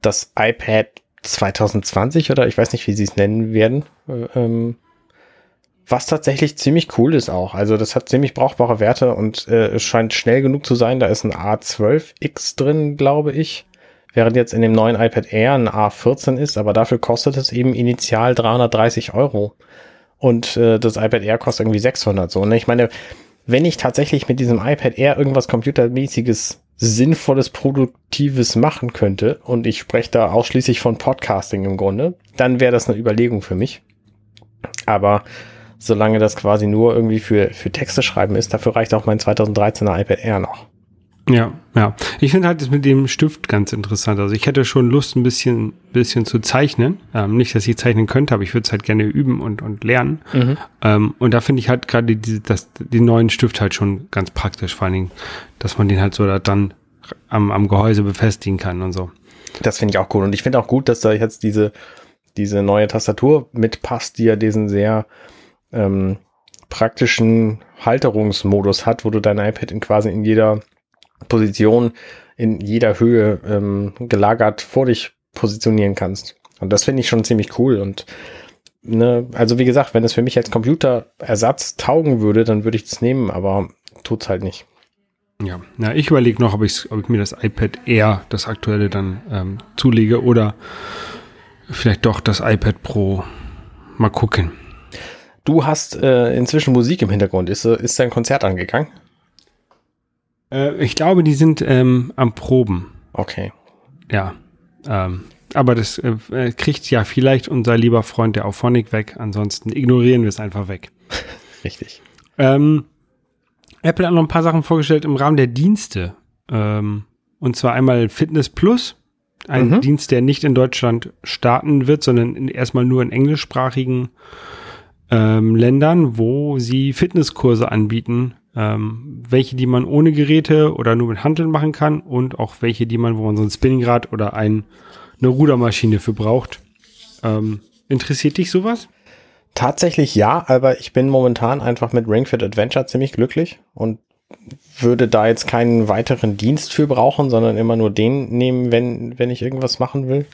das iPad 2020 oder ich weiß nicht, wie sie es nennen werden. Äh, ähm, was tatsächlich ziemlich cool ist auch. Also das hat ziemlich brauchbare Werte und äh, es scheint schnell genug zu sein. Da ist ein A12X drin, glaube ich. Während jetzt in dem neuen iPad Air ein A14 ist, aber dafür kostet es eben initial 330 Euro. Und äh, das iPad Air kostet irgendwie 600 so. Ne? Ich meine, wenn ich tatsächlich mit diesem iPad Air irgendwas computermäßiges Sinnvolles, Produktives machen könnte, und ich spreche da ausschließlich von Podcasting im Grunde, dann wäre das eine Überlegung für mich. Aber solange das quasi nur irgendwie für, für Texte schreiben ist, dafür reicht auch mein 2013er iPad Air noch. Ja, ja. Ich finde halt das mit dem Stift ganz interessant. Also ich hätte schon Lust, ein bisschen, bisschen zu zeichnen. Ähm, nicht, dass ich zeichnen könnte, aber ich würde es halt gerne üben und, und lernen. Mhm. Ähm, und da finde ich halt gerade die, das, die neuen Stift halt schon ganz praktisch, vor allen Dingen, dass man den halt so da dann am, am Gehäuse befestigen kann und so. Das finde ich auch cool. Und ich finde auch gut, dass da jetzt diese, diese neue Tastatur mitpasst, die ja diesen sehr ähm, praktischen Halterungsmodus hat, wo du dein iPad in quasi in jeder Position in jeder Höhe ähm, gelagert vor dich positionieren kannst. Und das finde ich schon ziemlich cool. Und ne, also wie gesagt, wenn es für mich als Computerersatz taugen würde, dann würde ich das nehmen, aber tut's halt nicht. Ja, na, ich überlege noch, ob, ich, ob ich mir das iPad Air, das aktuelle, dann ähm, zulege oder vielleicht doch das iPad Pro. Mal gucken. Du hast äh, inzwischen Musik im Hintergrund. Ist, ist dein Konzert angegangen? Äh, ich glaube, die sind ähm, am Proben. Okay. Ja. Ähm, aber das äh, äh kriegt ja vielleicht unser lieber Freund der Auphonic weg. Ansonsten ignorieren wir es einfach weg. [LAUGHS] Richtig. Ähm, Apple hat noch ein paar Sachen vorgestellt im Rahmen der Dienste. Ähm, und zwar einmal Fitness Plus. Ein mhm. Dienst, der nicht in Deutschland starten wird, sondern in, erstmal nur in englischsprachigen ähm, Ländern, wo sie Fitnesskurse anbieten ähm, welche, die man ohne Geräte oder nur mit Handeln machen kann und auch welche, die man, wo man so ein Spinningrad oder ein, eine Rudermaschine für braucht. Ähm, interessiert dich sowas? Tatsächlich ja, aber ich bin momentan einfach mit Ring Fit Adventure ziemlich glücklich und würde da jetzt keinen weiteren Dienst für brauchen, sondern immer nur den nehmen, wenn, wenn ich irgendwas machen will.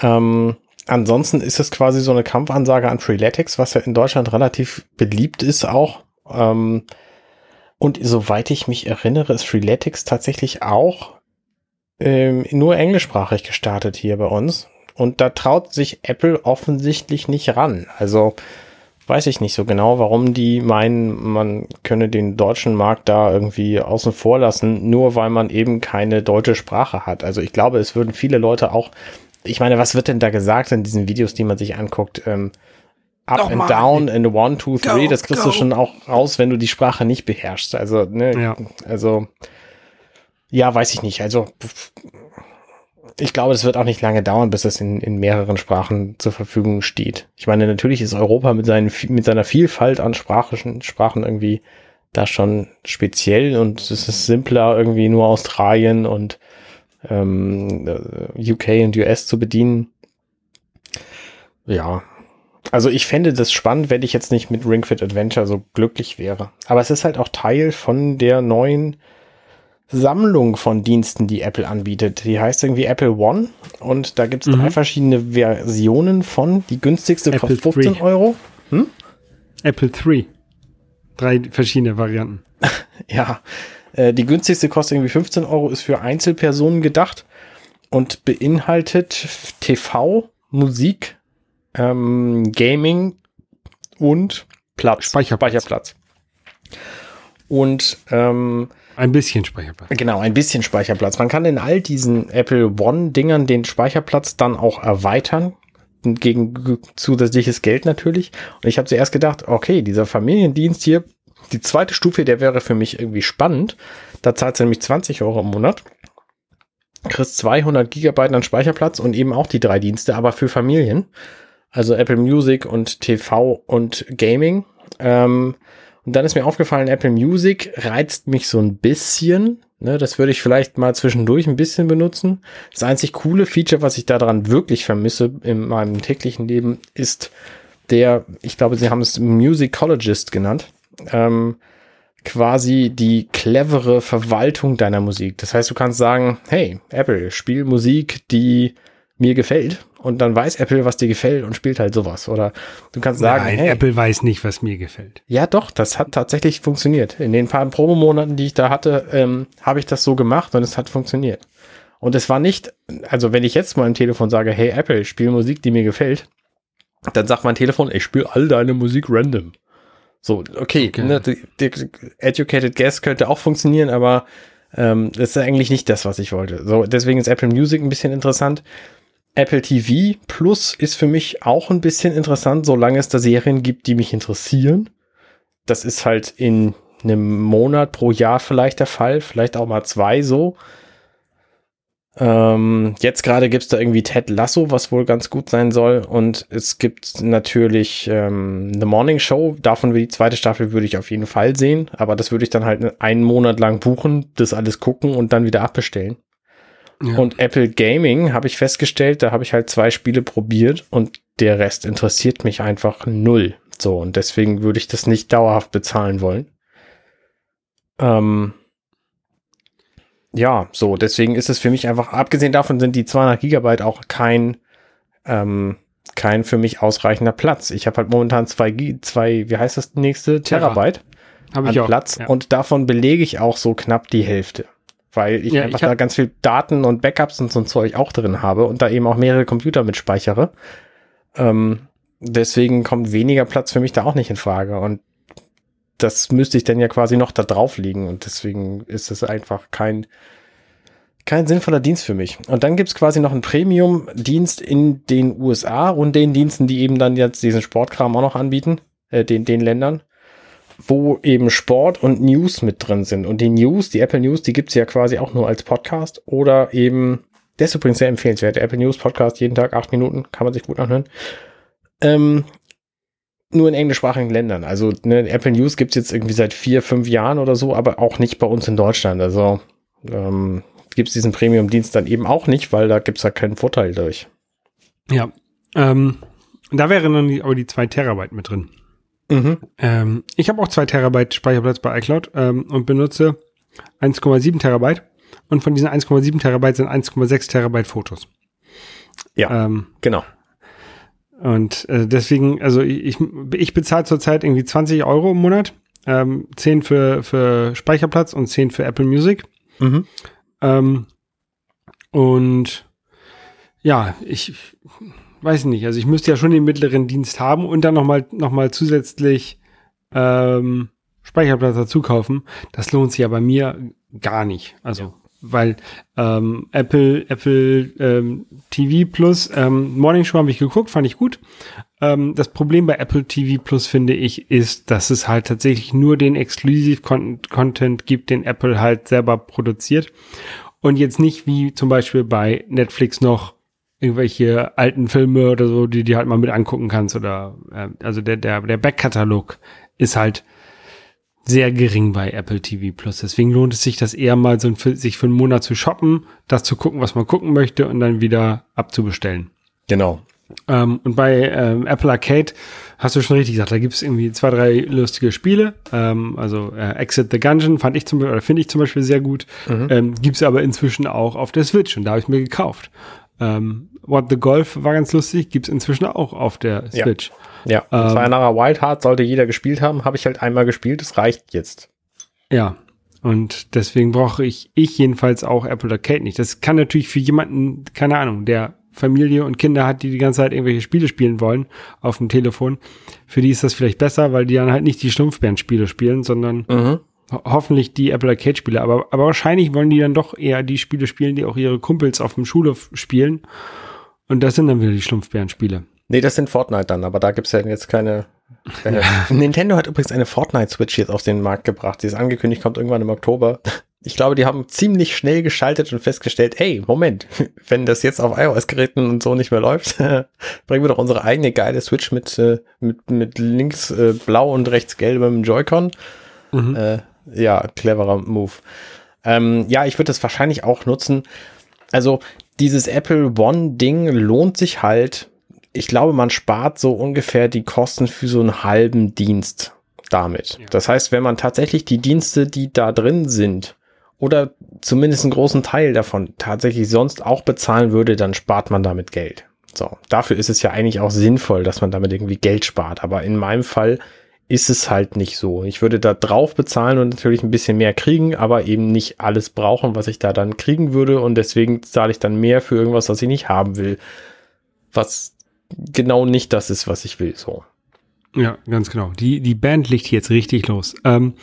Ähm, ansonsten ist es quasi so eine Kampfansage an Freeletics, was ja in Deutschland relativ beliebt ist auch. Ähm, und soweit ich mich erinnere, ist Freeletics tatsächlich auch ähm, nur englischsprachig gestartet hier bei uns. Und da traut sich Apple offensichtlich nicht ran. Also weiß ich nicht so genau, warum die meinen, man könne den deutschen Markt da irgendwie außen vor lassen, nur weil man eben keine deutsche Sprache hat. Also ich glaube, es würden viele Leute auch, ich meine, was wird denn da gesagt in diesen Videos, die man sich anguckt? Ähm, Up Doch and. Down and One, Two, Three, go, das kriegst go. du schon auch raus, wenn du die Sprache nicht beherrschst. Also, ne, ja. also, ja, weiß ich nicht. Also, ich glaube, es wird auch nicht lange dauern, bis es in, in mehreren Sprachen zur Verfügung steht. Ich meine, natürlich ist Europa mit, seinen, mit seiner Vielfalt an sprachischen Sprachen irgendwie da schon speziell und es ist simpler, irgendwie nur Australien und ähm, äh, UK und US zu bedienen. Ja. Also ich fände das spannend, wenn ich jetzt nicht mit Ring Fit Adventure so glücklich wäre. Aber es ist halt auch Teil von der neuen Sammlung von Diensten, die Apple anbietet. Die heißt irgendwie Apple One und da gibt es mhm. drei verschiedene Versionen von. Die günstigste Apple kostet 15 3. Euro. Hm? Apple 3. Drei verschiedene Varianten. [LAUGHS] ja, äh, die günstigste kostet irgendwie 15 Euro, ist für Einzelpersonen gedacht und beinhaltet TV, Musik, ähm, Gaming und Platz. Speicherplatz. Speicherplatz. Und ähm, ein bisschen Speicherplatz. Genau, ein bisschen Speicherplatz. Man kann in all diesen Apple One-Dingern den Speicherplatz dann auch erweitern, gegen zusätzliches Geld natürlich. Und ich habe zuerst gedacht, okay, dieser Familiendienst hier, die zweite Stufe, der wäre für mich irgendwie spannend. Da zahlt du nämlich 20 Euro im Monat. Kriegst 200 Gigabyte an Speicherplatz und eben auch die drei Dienste, aber für Familien. Also Apple Music und TV und Gaming. Ähm, und dann ist mir aufgefallen, Apple Music reizt mich so ein bisschen. Ne, das würde ich vielleicht mal zwischendurch ein bisschen benutzen. Das einzig coole Feature, was ich daran wirklich vermisse in meinem täglichen Leben, ist der, ich glaube, sie haben es Musicologist genannt. Ähm, quasi die clevere Verwaltung deiner Musik. Das heißt, du kannst sagen, hey, Apple, spiel Musik, die mir gefällt und dann weiß Apple, was dir gefällt und spielt halt sowas. Oder du kannst sagen, Nein, hey, Apple weiß nicht, was mir gefällt. Ja, doch, das hat tatsächlich funktioniert. In den paar Probemonaten, die ich da hatte, ähm, habe ich das so gemacht und es hat funktioniert. Und es war nicht, also wenn ich jetzt mal im Telefon sage, hey Apple, spiel Musik, die mir gefällt, dann sagt mein Telefon, ich spiele all deine Musik random. So, okay, okay. Ne, die, die Educated Guess könnte auch funktionieren, aber ähm, das ist eigentlich nicht das, was ich wollte. So, deswegen ist Apple Music ein bisschen interessant. Apple TV Plus ist für mich auch ein bisschen interessant, solange es da Serien gibt, die mich interessieren. Das ist halt in einem Monat pro Jahr vielleicht der Fall, vielleicht auch mal zwei so. Ähm, jetzt gerade gibt es da irgendwie Ted Lasso, was wohl ganz gut sein soll. Und es gibt natürlich ähm, The Morning Show. Davon die zweite Staffel würde ich auf jeden Fall sehen. Aber das würde ich dann halt einen Monat lang buchen, das alles gucken und dann wieder abbestellen. Ja. Und Apple Gaming habe ich festgestellt, da habe ich halt zwei Spiele probiert und der Rest interessiert mich einfach null. So, und deswegen würde ich das nicht dauerhaft bezahlen wollen. Ähm, ja, so, deswegen ist es für mich einfach, abgesehen davon sind die 200 Gigabyte auch kein, ähm, kein für mich ausreichender Platz. Ich habe halt momentan zwei, zwei, wie heißt das nächste? Terabyte Hab ich an auch. Platz ja. und davon belege ich auch so knapp die Hälfte weil ich ja, einfach ich da ganz viel Daten und Backups und so ein Zeug auch drin habe und da eben auch mehrere Computer mit speichere. Ähm, deswegen kommt weniger Platz für mich da auch nicht in Frage und das müsste ich dann ja quasi noch da drauf liegen und deswegen ist es einfach kein kein sinnvoller Dienst für mich. Und dann gibt's quasi noch einen Premium-Dienst in den USA und den Diensten, die eben dann jetzt diesen Sportkram auch noch anbieten, äh, den, den Ländern wo eben Sport und News mit drin sind. Und die News, die Apple News, die gibt's ja quasi auch nur als Podcast oder eben, der ist übrigens sehr empfehlenswert, der Apple News Podcast, jeden Tag acht Minuten, kann man sich gut anhören. Ähm, nur in englischsprachigen Ländern. Also ne, Apple News gibt's jetzt irgendwie seit vier, fünf Jahren oder so, aber auch nicht bei uns in Deutschland. Also ähm, gibt diesen Premium-Dienst dann eben auch nicht, weil da gibt's ja keinen Vorteil durch. Ja, ähm, da wären dann die, aber die zwei Terabyte mit drin. Mhm. Ähm, ich habe auch zwei Terabyte Speicherplatz bei iCloud ähm, und benutze 1,7 Terabyte. Und von diesen 1,7 Terabyte sind 1,6 Terabyte Fotos. Ja, ähm, genau. Und äh, deswegen, also ich, ich bezahle zurzeit irgendwie 20 Euro im Monat. Ähm, 10 für, für Speicherplatz und 10 für Apple Music. Mhm. Ähm, und ja, ich weiß nicht, also ich müsste ja schon den mittleren Dienst haben und dann nochmal noch mal zusätzlich ähm, Speicherplatz dazu kaufen. Das lohnt sich ja bei mir gar nicht. Also, ja. Weil ähm, Apple, Apple ähm, TV Plus, ähm, Morning Show habe ich geguckt, fand ich gut. Ähm, das Problem bei Apple TV Plus, finde ich, ist, dass es halt tatsächlich nur den Exclusive Content gibt, den Apple halt selber produziert. Und jetzt nicht wie zum Beispiel bei Netflix noch irgendwelche alten Filme oder so, die die halt mal mit angucken kannst oder äh, also der der der Backkatalog ist halt sehr gering bei Apple TV Plus. Deswegen lohnt es sich, das eher mal so für, sich für einen Monat zu shoppen, das zu gucken, was man gucken möchte und dann wieder abzubestellen. Genau. Ähm, und bei ähm, Apple Arcade hast du schon richtig gesagt, da gibt es irgendwie zwei, drei lustige Spiele. Ähm, also äh, Exit the Gungeon fand ich zum Beispiel, oder finde ich zum Beispiel sehr gut. Mhm. Ähm, gibt es aber inzwischen auch auf der Switch und da habe ich mir gekauft. Ähm, What the Golf war ganz lustig, gibt es inzwischen auch auf der Switch. Ja, ja. Ähm, Sayonara Wild Heart sollte jeder gespielt haben, habe ich halt einmal gespielt, das reicht jetzt. Ja, und deswegen brauche ich, ich jedenfalls auch Apple Arcade nicht. Das kann natürlich für jemanden, keine Ahnung, der Familie und Kinder hat, die die ganze Zeit irgendwelche Spiele spielen wollen auf dem Telefon. Für die ist das vielleicht besser, weil die dann halt nicht die Schlumpfbären-Spiele spielen, sondern mhm. ho hoffentlich die Apple Arcade-Spiele. Aber, aber wahrscheinlich wollen die dann doch eher die Spiele spielen, die auch ihre Kumpels auf dem Schulhof spielen. Und das sind dann wieder die Schlumpfbären-Spiele. Nee, das sind Fortnite dann, aber da gibt's ja jetzt keine. keine [LAUGHS] Nintendo hat übrigens eine Fortnite-Switch jetzt auf den Markt gebracht. Die ist angekündigt, kommt irgendwann im Oktober. Ich glaube, die haben ziemlich schnell geschaltet und festgestellt, hey, Moment, [LAUGHS] wenn das jetzt auf iOS-Geräten und so nicht mehr läuft, [LAUGHS] bringen wir doch unsere eigene geile Switch mit, äh, mit, mit links äh, blau und rechts gelbem Joy-Con. Mhm. Äh, ja, cleverer Move. Ähm, ja, ich würde das wahrscheinlich auch nutzen. Also dieses Apple One-Ding lohnt sich halt. Ich glaube, man spart so ungefähr die Kosten für so einen halben Dienst damit. Ja. Das heißt, wenn man tatsächlich die Dienste, die da drin sind, oder zumindest einen großen Teil davon tatsächlich sonst auch bezahlen würde, dann spart man damit Geld. So, dafür ist es ja eigentlich auch sinnvoll, dass man damit irgendwie Geld spart. Aber in meinem Fall ist es halt nicht so. Ich würde da drauf bezahlen und natürlich ein bisschen mehr kriegen, aber eben nicht alles brauchen, was ich da dann kriegen würde. Und deswegen zahle ich dann mehr für irgendwas, was ich nicht haben will. Was genau nicht das ist, was ich will. So. Ja, ganz genau. Die, die Band liegt jetzt richtig los. Ähm,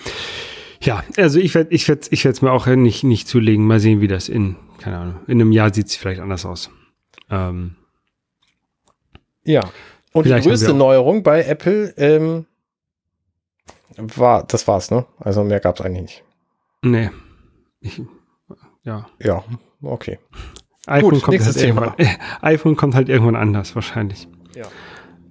ja, also ich werde ich werd, ich es mir auch nicht, nicht zulegen. Mal sehen, wie das in, keine Ahnung, in einem Jahr sieht es vielleicht anders aus. Ähm, ja. Und die größte Neuerung bei Apple ähm, war, das war's, ne? Also mehr gab es eigentlich nicht. Nee. Ich, ja. Ja, okay. iPhone, Gut, kommt halt irgendwann, [LAUGHS] iPhone kommt halt irgendwann anders, wahrscheinlich. Ja.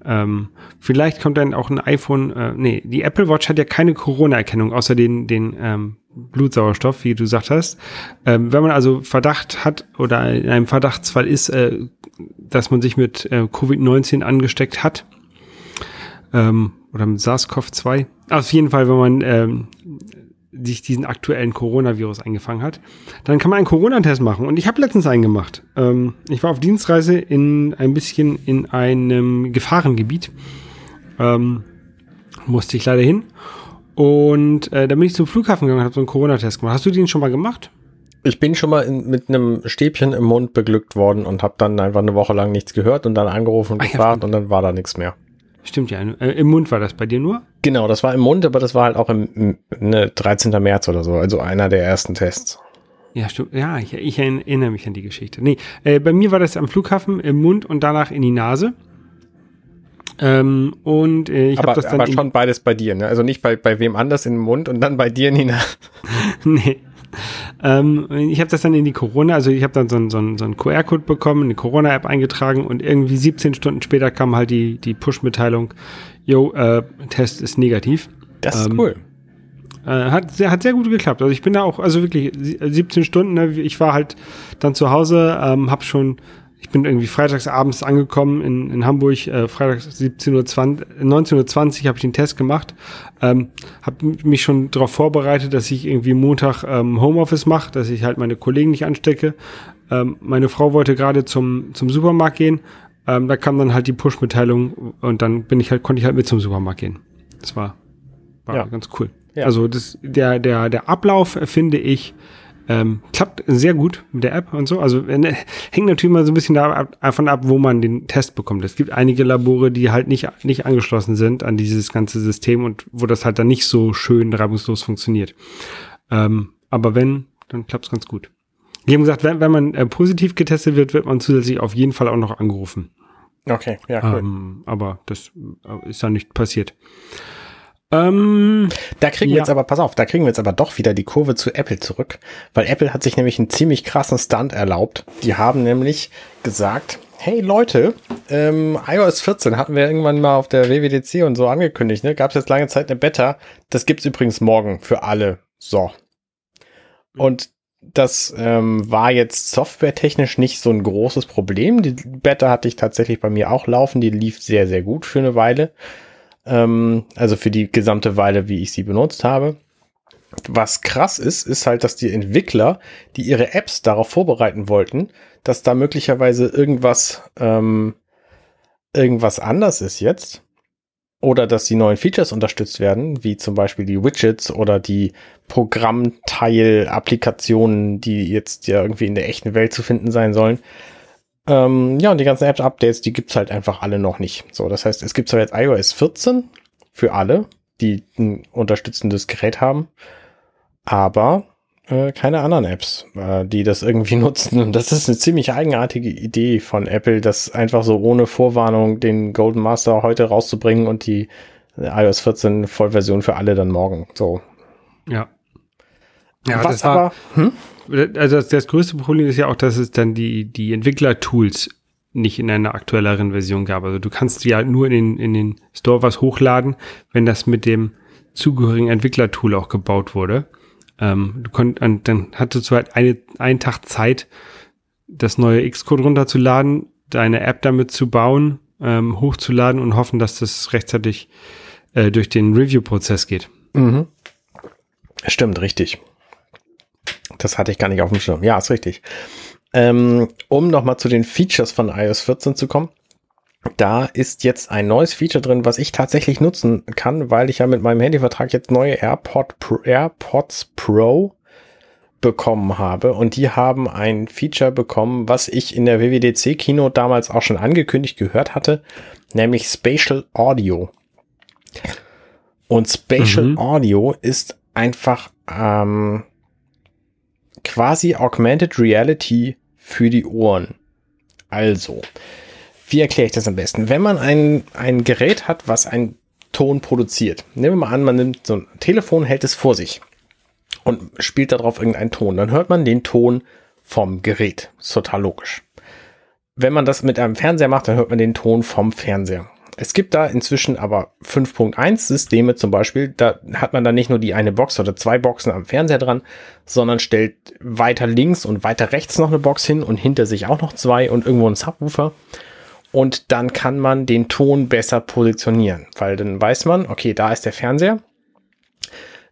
Ähm, vielleicht kommt dann auch ein iPhone, äh, nee, die Apple Watch hat ja keine Corona-Erkennung, außer den, den ähm, Blutsauerstoff, wie du gesagt hast. Ähm, wenn man also Verdacht hat oder in einem Verdachtsfall ist, äh, dass man sich mit äh, Covid-19 angesteckt hat, ähm, oder mit SARS-CoV-2, auf jeden Fall, wenn man ähm, sich diesen aktuellen Coronavirus eingefangen hat, dann kann man einen Corona-Test machen. Und ich habe letztens einen gemacht. Ähm, ich war auf Dienstreise in ein bisschen in einem Gefahrengebiet. Ähm, musste ich leider hin. Und äh, da bin ich zum Flughafen gegangen und habe so einen Corona-Test gemacht. Hast du den schon mal gemacht? Ich bin schon mal in, mit einem Stäbchen im Mund beglückt worden und habe dann einfach eine Woche lang nichts gehört und dann angerufen und Ach, gefragt ja, und dann war da nichts mehr. Stimmt ja. Äh, Im Mund war das bei dir nur? Genau, das war im Mund, aber das war halt auch im, im ne, 13. März oder so, also einer der ersten Tests. Ja, stimmt. Ja, ich, ich erinnere mich an die Geschichte. Nee, äh, bei mir war das am Flughafen im Mund und danach in die Nase. Ähm, und äh, ich habe das dann. Aber schon beides bei dir, ne? Also nicht bei, bei wem anders in den Mund und dann bei dir in die Nase. [LAUGHS] nee. Ähm, ich habe das dann in die Corona, also ich habe dann so einen so so ein QR-Code bekommen, eine Corona-App eingetragen und irgendwie 17 Stunden später kam halt die, die Push-Mitteilung, yo, äh, Test ist negativ. Das ist ähm, cool. Äh, hat, sehr, hat sehr gut geklappt. Also ich bin da auch, also wirklich 17 Stunden, ne, ich war halt dann zu Hause, ähm, habe schon ich bin irgendwie freitags abends angekommen in, in Hamburg, äh, freitags 17.20 Uhr, 19.20 Uhr habe ich den Test gemacht, ähm, habe mich schon darauf vorbereitet, dass ich irgendwie Montag ähm, Homeoffice mache, dass ich halt meine Kollegen nicht anstecke. Ähm, meine Frau wollte gerade zum, zum Supermarkt gehen, ähm, da kam dann halt die Push-Mitteilung und dann bin ich halt, konnte ich halt mit zum Supermarkt gehen. Das war, war ja. ganz cool. Ja. Also das, der, der, der Ablauf, finde ich, ähm, klappt sehr gut mit der App und so. Also äh, hängt natürlich mal so ein bisschen davon ab, wo man den Test bekommt. Es gibt einige Labore, die halt nicht, nicht angeschlossen sind an dieses ganze System und wo das halt dann nicht so schön reibungslos funktioniert. Ähm, aber wenn, dann klappt es ganz gut. Die haben gesagt, wenn, wenn man äh, positiv getestet wird, wird man zusätzlich auf jeden Fall auch noch angerufen. Okay, ja, cool. Ähm, aber das äh, ist dann nicht passiert. Ähm, da kriegen ja. wir jetzt aber, pass auf, da kriegen wir jetzt aber doch wieder die Kurve zu Apple zurück, weil Apple hat sich nämlich einen ziemlich krassen Stunt erlaubt. Die haben nämlich gesagt, hey Leute, ähm, iOS 14 hatten wir irgendwann mal auf der WWDC und so angekündigt, ne? Gab es jetzt lange Zeit eine Beta. Das gibt's übrigens morgen für alle. So. Und das ähm, war jetzt softwaretechnisch nicht so ein großes Problem. Die Beta hatte ich tatsächlich bei mir auch laufen. Die lief sehr, sehr gut für eine Weile. Ähm, also für die gesamte Weile, wie ich sie benutzt habe. Was krass ist, ist halt, dass die Entwickler, die ihre Apps darauf vorbereiten wollten, dass da möglicherweise irgendwas, ähm, irgendwas anders ist jetzt. Oder dass die neuen Features unterstützt werden, wie zum Beispiel die Widgets oder die Programmteil-Applikationen, die jetzt ja irgendwie in der echten Welt zu finden sein sollen. Ähm, ja, und die ganzen App-Updates, die gibt's halt einfach alle noch nicht. So, das heißt, es gibt zwar jetzt iOS 14 für alle, die ein unterstützendes Gerät haben, aber äh, keine anderen Apps, äh, die das irgendwie [LAUGHS] nutzen. Und das ist eine ziemlich eigenartige Idee von Apple, das einfach so ohne Vorwarnung den Golden Master heute rauszubringen und die iOS 14 Vollversion für alle dann morgen. So. Ja. Ja, Was aber, hm? Also das, das, größte Problem ist ja auch, dass es dann die, die Entwickler-Tools nicht in einer aktuelleren Version gab. Also du kannst ja nur in den, in den Store was hochladen, wenn das mit dem zugehörigen Entwickler-Tool auch gebaut wurde. Ähm, du konnt, dann hattest du halt eine, einen Tag Zeit, das neue Xcode runterzuladen, deine App damit zu bauen, ähm, hochzuladen und hoffen, dass das rechtzeitig äh, durch den Review-Prozess geht. Mhm. Stimmt, richtig. Das hatte ich gar nicht auf dem Schirm. Ja, ist richtig. Ähm, um nochmal zu den Features von iOS 14 zu kommen. Da ist jetzt ein neues Feature drin, was ich tatsächlich nutzen kann, weil ich ja mit meinem Handyvertrag jetzt neue AirPod Pro, AirPods Pro bekommen habe. Und die haben ein Feature bekommen, was ich in der WWDC Kino damals auch schon angekündigt gehört hatte, nämlich Spatial Audio. Und Spatial mhm. Audio ist einfach ähm, quasi Augmented Reality für die Ohren. Also, wie erkläre ich das am besten? Wenn man ein, ein Gerät hat, was einen Ton produziert, nehmen wir mal an, man nimmt so ein Telefon, hält es vor sich und spielt darauf irgendeinen Ton, dann hört man den Ton vom Gerät. ist total logisch. Wenn man das mit einem Fernseher macht, dann hört man den Ton vom Fernseher. Es gibt da inzwischen aber 5.1 Systeme zum Beispiel. Da hat man dann nicht nur die eine Box oder zwei Boxen am Fernseher dran, sondern stellt weiter links und weiter rechts noch eine Box hin und hinter sich auch noch zwei und irgendwo ein Subwoofer. Und dann kann man den Ton besser positionieren, weil dann weiß man, okay, da ist der Fernseher.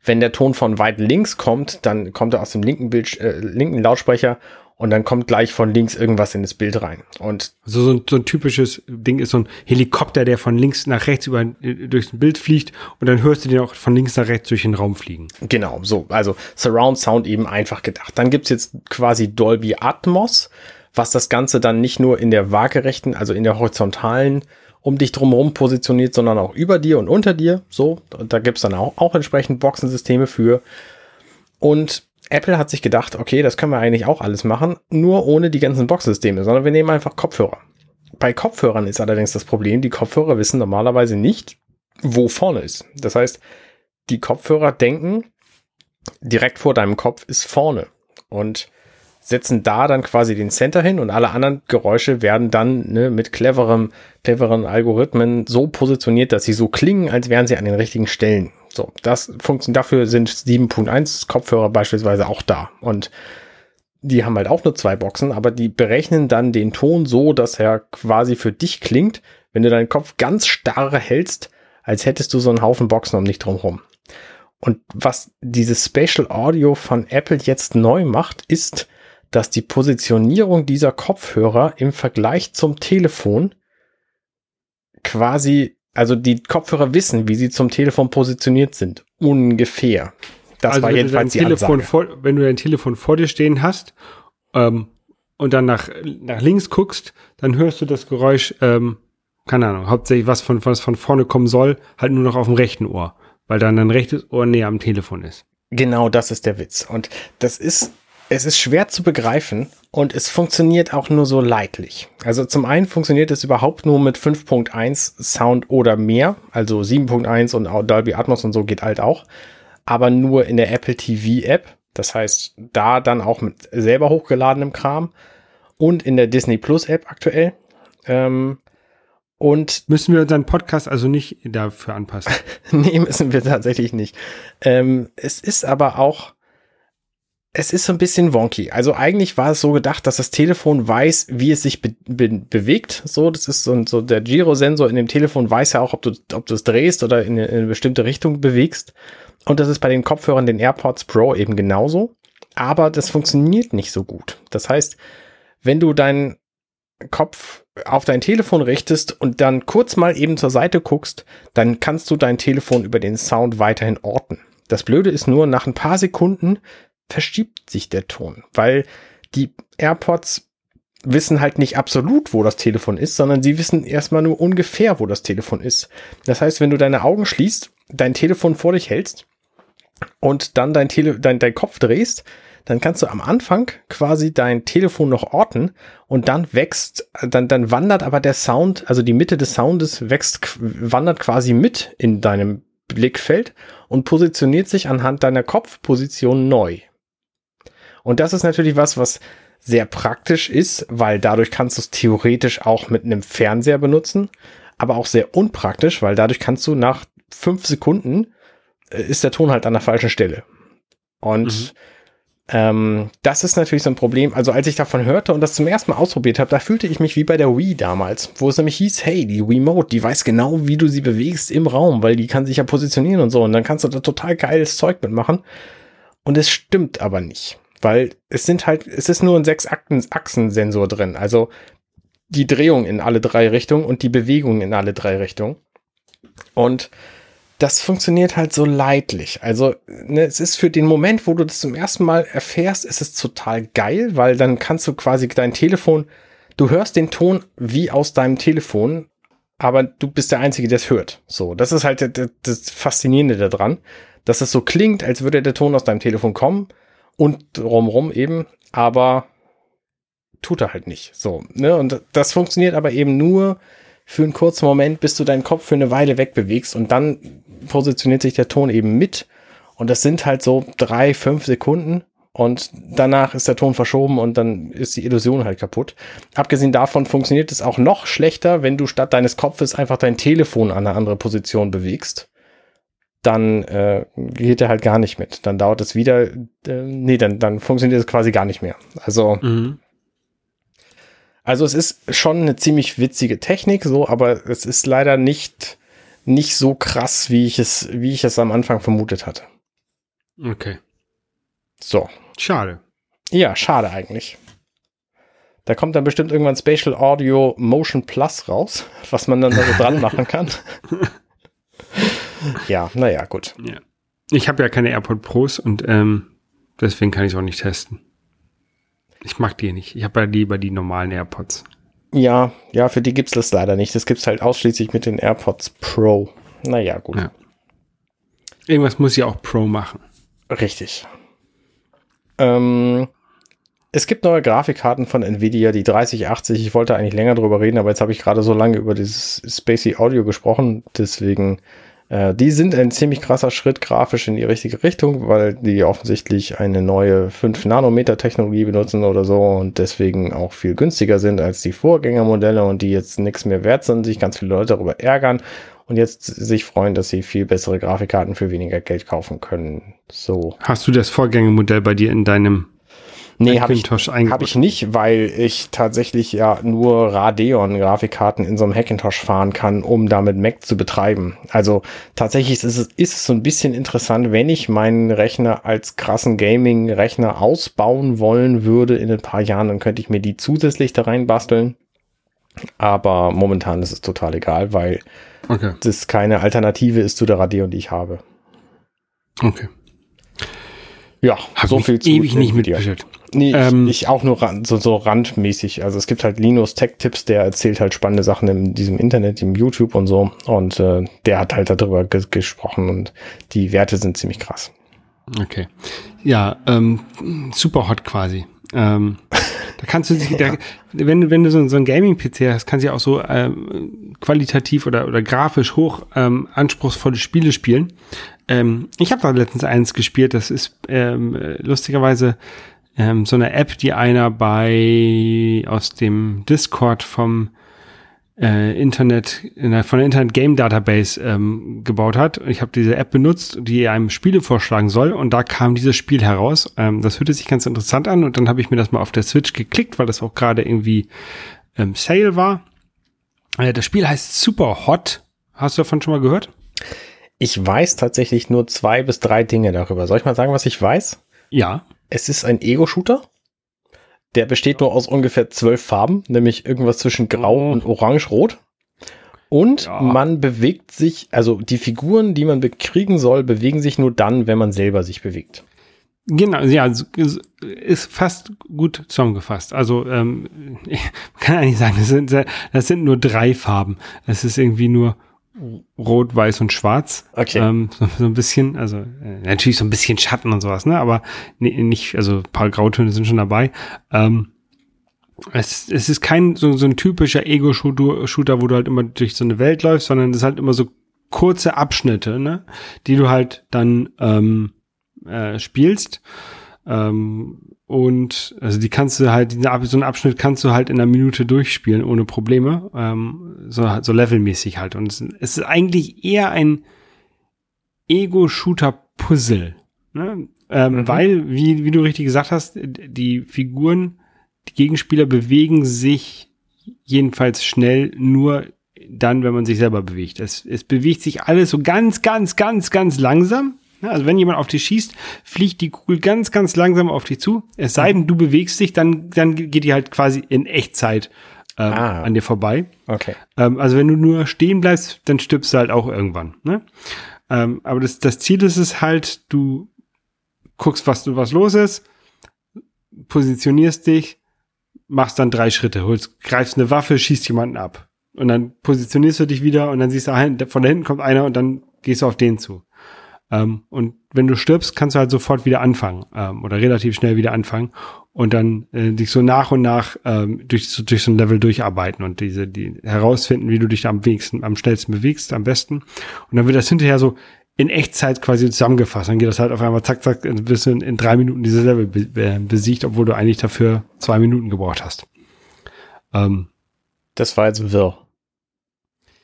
Wenn der Ton von weit links kommt, dann kommt er aus dem linken, Bild, äh, linken Lautsprecher und dann kommt gleich von links irgendwas in das Bild rein. Und also so ein, so ein typisches Ding ist so ein Helikopter, der von links nach rechts über äh, durchs Bild fliegt und dann hörst du den auch von links nach rechts durch den Raum fliegen. Genau, so. Also Surround Sound eben einfach gedacht. Dann gibt's jetzt quasi Dolby Atmos, was das Ganze dann nicht nur in der waagerechten, also in der horizontalen um dich drumherum positioniert, sondern auch über dir und unter dir. So, da gibt's dann auch, auch entsprechend Boxensysteme für. Und Apple hat sich gedacht, okay, das können wir eigentlich auch alles machen, nur ohne die ganzen Boxsysteme, sondern wir nehmen einfach Kopfhörer. Bei Kopfhörern ist allerdings das Problem, die Kopfhörer wissen normalerweise nicht, wo vorne ist. Das heißt, die Kopfhörer denken, direkt vor deinem Kopf ist vorne und setzen da dann quasi den Center hin und alle anderen Geräusche werden dann ne, mit cleverem, cleveren Algorithmen so positioniert, dass sie so klingen, als wären sie an den richtigen Stellen. So, das funktioniert, dafür sind 7.1 Kopfhörer beispielsweise auch da. Und die haben halt auch nur zwei Boxen, aber die berechnen dann den Ton so, dass er quasi für dich klingt, wenn du deinen Kopf ganz starr hältst, als hättest du so einen Haufen Boxen um dich drumherum. Und was dieses Spatial Audio von Apple jetzt neu macht, ist, dass die Positionierung dieser Kopfhörer im Vergleich zum Telefon quasi also die Kopfhörer wissen, wie sie zum Telefon positioniert sind. Ungefähr. Das also war jedenfalls die Telefon Ansage. Vor, wenn du dein Telefon vor dir stehen hast ähm, und dann nach, nach links guckst, dann hörst du das Geräusch, ähm, keine Ahnung, hauptsächlich was von, was von vorne kommen soll, halt nur noch auf dem rechten Ohr, weil dann dein rechtes Ohr näher am Telefon ist. Genau das ist der Witz. Und das ist es ist schwer zu begreifen und es funktioniert auch nur so leidlich. Also zum einen funktioniert es überhaupt nur mit 5.1 Sound oder mehr, also 7.1 und Dolby Atmos und so geht halt auch, aber nur in der Apple TV App. Das heißt, da dann auch mit selber hochgeladenem Kram und in der Disney Plus App aktuell. Ähm, und müssen wir unseren Podcast also nicht dafür anpassen? [LAUGHS] nee, müssen wir tatsächlich nicht. Ähm, es ist aber auch es ist so ein bisschen wonky. Also eigentlich war es so gedacht, dass das Telefon weiß, wie es sich be be bewegt. So, das ist so, so der Girosensor in dem Telefon weiß ja auch, ob du, ob du es drehst oder in in eine bestimmte Richtung bewegst. Und das ist bei den Kopfhörern, den AirPods Pro eben genauso. Aber das funktioniert nicht so gut. Das heißt, wenn du deinen Kopf auf dein Telefon richtest und dann kurz mal eben zur Seite guckst, dann kannst du dein Telefon über den Sound weiterhin orten. Das Blöde ist nur, nach ein paar Sekunden verschiebt sich der Ton, weil die AirPods wissen halt nicht absolut, wo das Telefon ist, sondern sie wissen erstmal nur ungefähr, wo das Telefon ist. Das heißt, wenn du deine Augen schließt, dein Telefon vor dich hältst und dann dein, Tele dein, dein Kopf drehst, dann kannst du am Anfang quasi dein Telefon noch orten und dann wächst, dann, dann wandert aber der Sound, also die Mitte des Soundes wächst, wandert quasi mit in deinem Blickfeld und positioniert sich anhand deiner Kopfposition neu. Und das ist natürlich was, was sehr praktisch ist, weil dadurch kannst du es theoretisch auch mit einem Fernseher benutzen, aber auch sehr unpraktisch, weil dadurch kannst du nach fünf Sekunden äh, ist der Ton halt an der falschen Stelle. Und mhm. ähm, das ist natürlich so ein Problem. Also als ich davon hörte und das zum ersten Mal ausprobiert habe, da fühlte ich mich wie bei der Wii damals, wo es nämlich hieß, hey, die Wiimote, die weiß genau, wie du sie bewegst im Raum, weil die kann sich ja positionieren und so. Und dann kannst du da total geiles Zeug mitmachen. Und es stimmt aber nicht weil es sind halt, es ist nur ein sechs Achsen-Sensor drin, also die Drehung in alle drei Richtungen und die Bewegung in alle drei Richtungen. Und das funktioniert halt so leidlich. Also ne, es ist für den Moment, wo du das zum ersten Mal erfährst, ist es total geil, weil dann kannst du quasi dein Telefon, du hörst den Ton wie aus deinem Telefon, aber du bist der Einzige, der es hört. So, das ist halt das, das Faszinierende daran, dass es so klingt, als würde der Ton aus deinem Telefon kommen und drumrum eben, aber tut er halt nicht. So, ne? Und das funktioniert aber eben nur für einen kurzen Moment, bis du deinen Kopf für eine Weile wegbewegst und dann positioniert sich der Ton eben mit. Und das sind halt so drei, fünf Sekunden und danach ist der Ton verschoben und dann ist die Illusion halt kaputt. Abgesehen davon funktioniert es auch noch schlechter, wenn du statt deines Kopfes einfach dein Telefon an eine andere Position bewegst dann äh, geht er halt gar nicht mit. Dann dauert es wieder, äh, nee, dann, dann funktioniert es quasi gar nicht mehr. Also, mhm. also es ist schon eine ziemlich witzige Technik, so, aber es ist leider nicht, nicht so krass, wie ich es, wie ich es am Anfang vermutet hatte. Okay. So. Schade. Ja, schade eigentlich. Da kommt dann bestimmt irgendwann Spatial Audio Motion Plus raus, [LAUGHS] was man dann da so dran [LAUGHS] machen kann. [LAUGHS] ja, naja, gut. Ja. Ich habe ja keine AirPod Pros und ähm, deswegen kann ich es auch nicht testen. Ich mag die nicht. Ich habe ja lieber die normalen AirPods. Ja, ja, für die gibt es das leider nicht. Das gibt es halt ausschließlich mit den AirPods Pro. Naja, gut. Ja. Irgendwas muss ja auch Pro machen. Richtig. Ähm, es gibt neue Grafikkarten von Nvidia, die 3080. Ich wollte eigentlich länger drüber reden, aber jetzt habe ich gerade so lange über dieses Spacey Audio gesprochen. Deswegen äh, die sind ein ziemlich krasser Schritt grafisch in die richtige Richtung, weil die offensichtlich eine neue 5-Nanometer-Technologie benutzen oder so und deswegen auch viel günstiger sind als die Vorgängermodelle und die jetzt nichts mehr wert sind, sich ganz viele Leute darüber ärgern und jetzt sich freuen, dass sie viel bessere Grafikkarten für weniger Geld kaufen können. So. Hast du das Vorgängermodell bei dir in deinem Nee, habe ich, hab ich nicht, weil ich tatsächlich ja nur Radeon-Grafikkarten in so einem Hackintosh fahren kann, um damit Mac zu betreiben. Also tatsächlich ist es, ist es so ein bisschen interessant, wenn ich meinen Rechner als krassen Gaming-Rechner ausbauen wollen würde in ein paar Jahren, dann könnte ich mir die zusätzlich da reinbasteln. Aber momentan ist es total egal, weil okay. das keine Alternative ist zu der Radeon, die ich habe. Okay. Ja, Hab so viel zu ewig nicht mit dir. Nee, ähm, ich, ich, auch nur so, so randmäßig. Also es gibt halt Linus Tech Tips, der erzählt halt spannende Sachen in diesem Internet, im YouTube und so. Und äh, der hat halt darüber ge gesprochen und die Werte sind ziemlich krass. Okay. Ja, ähm, super hot quasi. Ähm, da kannst du sich, da, wenn, wenn du so, so ein Gaming-PC hast, kannst du ja auch so ähm, qualitativ oder, oder grafisch hoch ähm, anspruchsvolle Spiele spielen. Ähm, ich habe da letztens eins gespielt, das ist ähm, lustigerweise ähm, so eine App, die einer bei aus dem Discord vom äh, Internet, der, von der Internet Game Database ähm, gebaut hat. Ich habe diese App benutzt, die einem Spiele vorschlagen soll und da kam dieses Spiel heraus. Ähm, das hörte sich ganz interessant an und dann habe ich mir das mal auf der Switch geklickt, weil das auch gerade irgendwie ähm, Sale war. Äh, das Spiel heißt Super Hot. Hast du davon schon mal gehört? Ich weiß tatsächlich nur zwei bis drei Dinge darüber. Soll ich mal sagen, was ich weiß? Ja. Es ist ein Ego-Shooter. Der besteht nur aus ungefähr zwölf Farben, nämlich irgendwas zwischen Grau oh. und Orange-Rot. Und ja. man bewegt sich, also die Figuren, die man bekriegen soll, bewegen sich nur dann, wenn man selber sich bewegt. Genau, ja, ist fast gut zusammengefasst. Also ähm, [LAUGHS] ich kann eigentlich sagen, das sind, das sind nur drei Farben. Es ist irgendwie nur Rot, Weiß und Schwarz. Okay. Ähm, so, so, ein bisschen, also äh, natürlich so ein bisschen Schatten und sowas, ne? Aber nicht, also ein paar Grautöne sind schon dabei. Ähm, es, es ist kein so, so ein typischer Ego-Shooter, wo du halt immer durch so eine Welt läufst, sondern es ist halt immer so kurze Abschnitte, ne? Die du halt dann ähm, äh, spielst. Ähm, und also die kannst du halt, so einen Abschnitt kannst du halt in einer Minute durchspielen ohne Probleme. Ähm, so, so levelmäßig halt. Und es, ist eigentlich eher ein Ego-Shooter-Puzzle. Ne? Ähm, mhm. Weil, wie, wie du richtig gesagt hast, die Figuren, die Gegenspieler bewegen sich jedenfalls schnell nur dann, wenn man sich selber bewegt. Es, es bewegt sich alles so ganz, ganz, ganz, ganz langsam. Also wenn jemand auf dich schießt, fliegt die Kugel ganz, ganz langsam auf dich zu. Es sei denn, du bewegst dich, dann, dann geht die halt quasi in Echtzeit ähm, ah. an dir vorbei. Okay. Ähm, also wenn du nur stehen bleibst, dann stirbst du halt auch irgendwann. Ne? Ähm, aber das, das Ziel ist es halt, du guckst, was du was los ist, positionierst dich, machst dann drei Schritte, holst, greifst eine Waffe, schießt jemanden ab. Und dann positionierst du dich wieder und dann siehst du, von da hinten kommt einer und dann gehst du auf den zu. Ähm, und wenn du stirbst, kannst du halt sofort wieder anfangen ähm, oder relativ schnell wieder anfangen und dann äh, dich so nach und nach ähm, durch, so, durch so ein Level durcharbeiten und diese die herausfinden, wie du dich am wenigsten, am schnellsten bewegst, am besten. Und dann wird das hinterher so in Echtzeit quasi zusammengefasst. Dann geht das halt auf einmal zack, zack, bist du in, in drei Minuten dieses Level be besiegt, obwohl du eigentlich dafür zwei Minuten gebraucht hast. Ähm, das war jetzt wirr.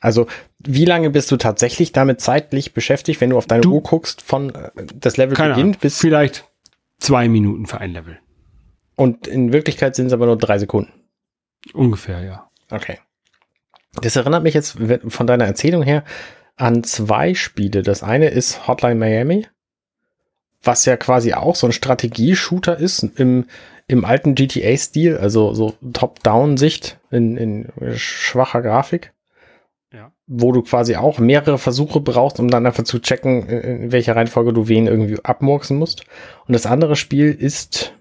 Also, wie lange bist du tatsächlich damit zeitlich beschäftigt, wenn du auf deine du, Uhr guckst, von äh, das Level beginnt Ahnung, bis. Vielleicht zwei Minuten für ein Level. Und in Wirklichkeit sind es aber nur drei Sekunden. Ungefähr, ja. Okay. Das erinnert mich jetzt von deiner Erzählung her an zwei Spiele. Das eine ist Hotline Miami, was ja quasi auch so ein Strategie-Shooter ist im, im alten GTA-Stil, also so Top-Down-Sicht in, in schwacher Grafik wo du quasi auch mehrere Versuche brauchst, um dann einfach zu checken, in welcher Reihenfolge du wen irgendwie abmurksen musst. Und das andere Spiel ist,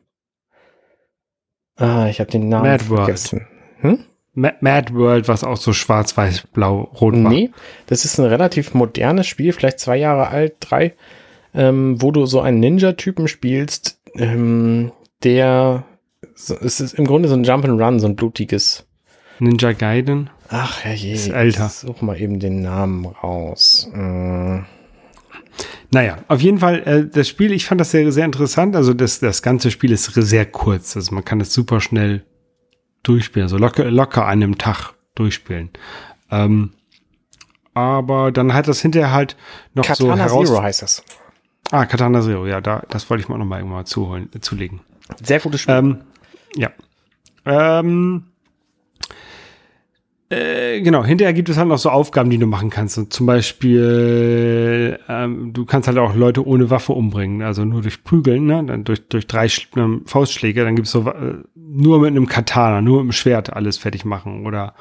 ah, ich habe den Namen Mad vergessen. Hm? Mad World, was auch so schwarz, weiß, blau, rot war. Nee, das ist ein relativ modernes Spiel, vielleicht zwei Jahre alt, drei, ähm, wo du so einen Ninja-Typen spielst, ähm, der, so, es ist im Grunde so ein Jump'n'Run, so ein blutiges. Ninja Gaiden? Ach, herrje. Ist älter. Such mal eben den Namen raus. Äh. Naja, auf jeden Fall, äh, das Spiel, ich fand das sehr, sehr interessant. Also das, das ganze Spiel ist sehr kurz. Also man kann es super schnell durchspielen. Also locker, locker an einem Tag durchspielen. Ähm, aber dann hat das hinterher halt noch Katana so heraus Zero heißt das. Ah, Katana Zero, ja, da, das wollte ich mir auch noch mal irgendwann zuholen, zulegen. Sehr gutes Spiel. Ähm, ja. Ähm, äh, genau, hinterher gibt es halt noch so Aufgaben, die du machen kannst. Und zum Beispiel, ähm, du kannst halt auch Leute ohne Waffe umbringen, also nur durch Prügeln, ne? Dann durch, durch drei ähm, Faustschläge, dann gibt's so äh, nur mit einem Katana, nur mit einem Schwert alles fertig machen. Oder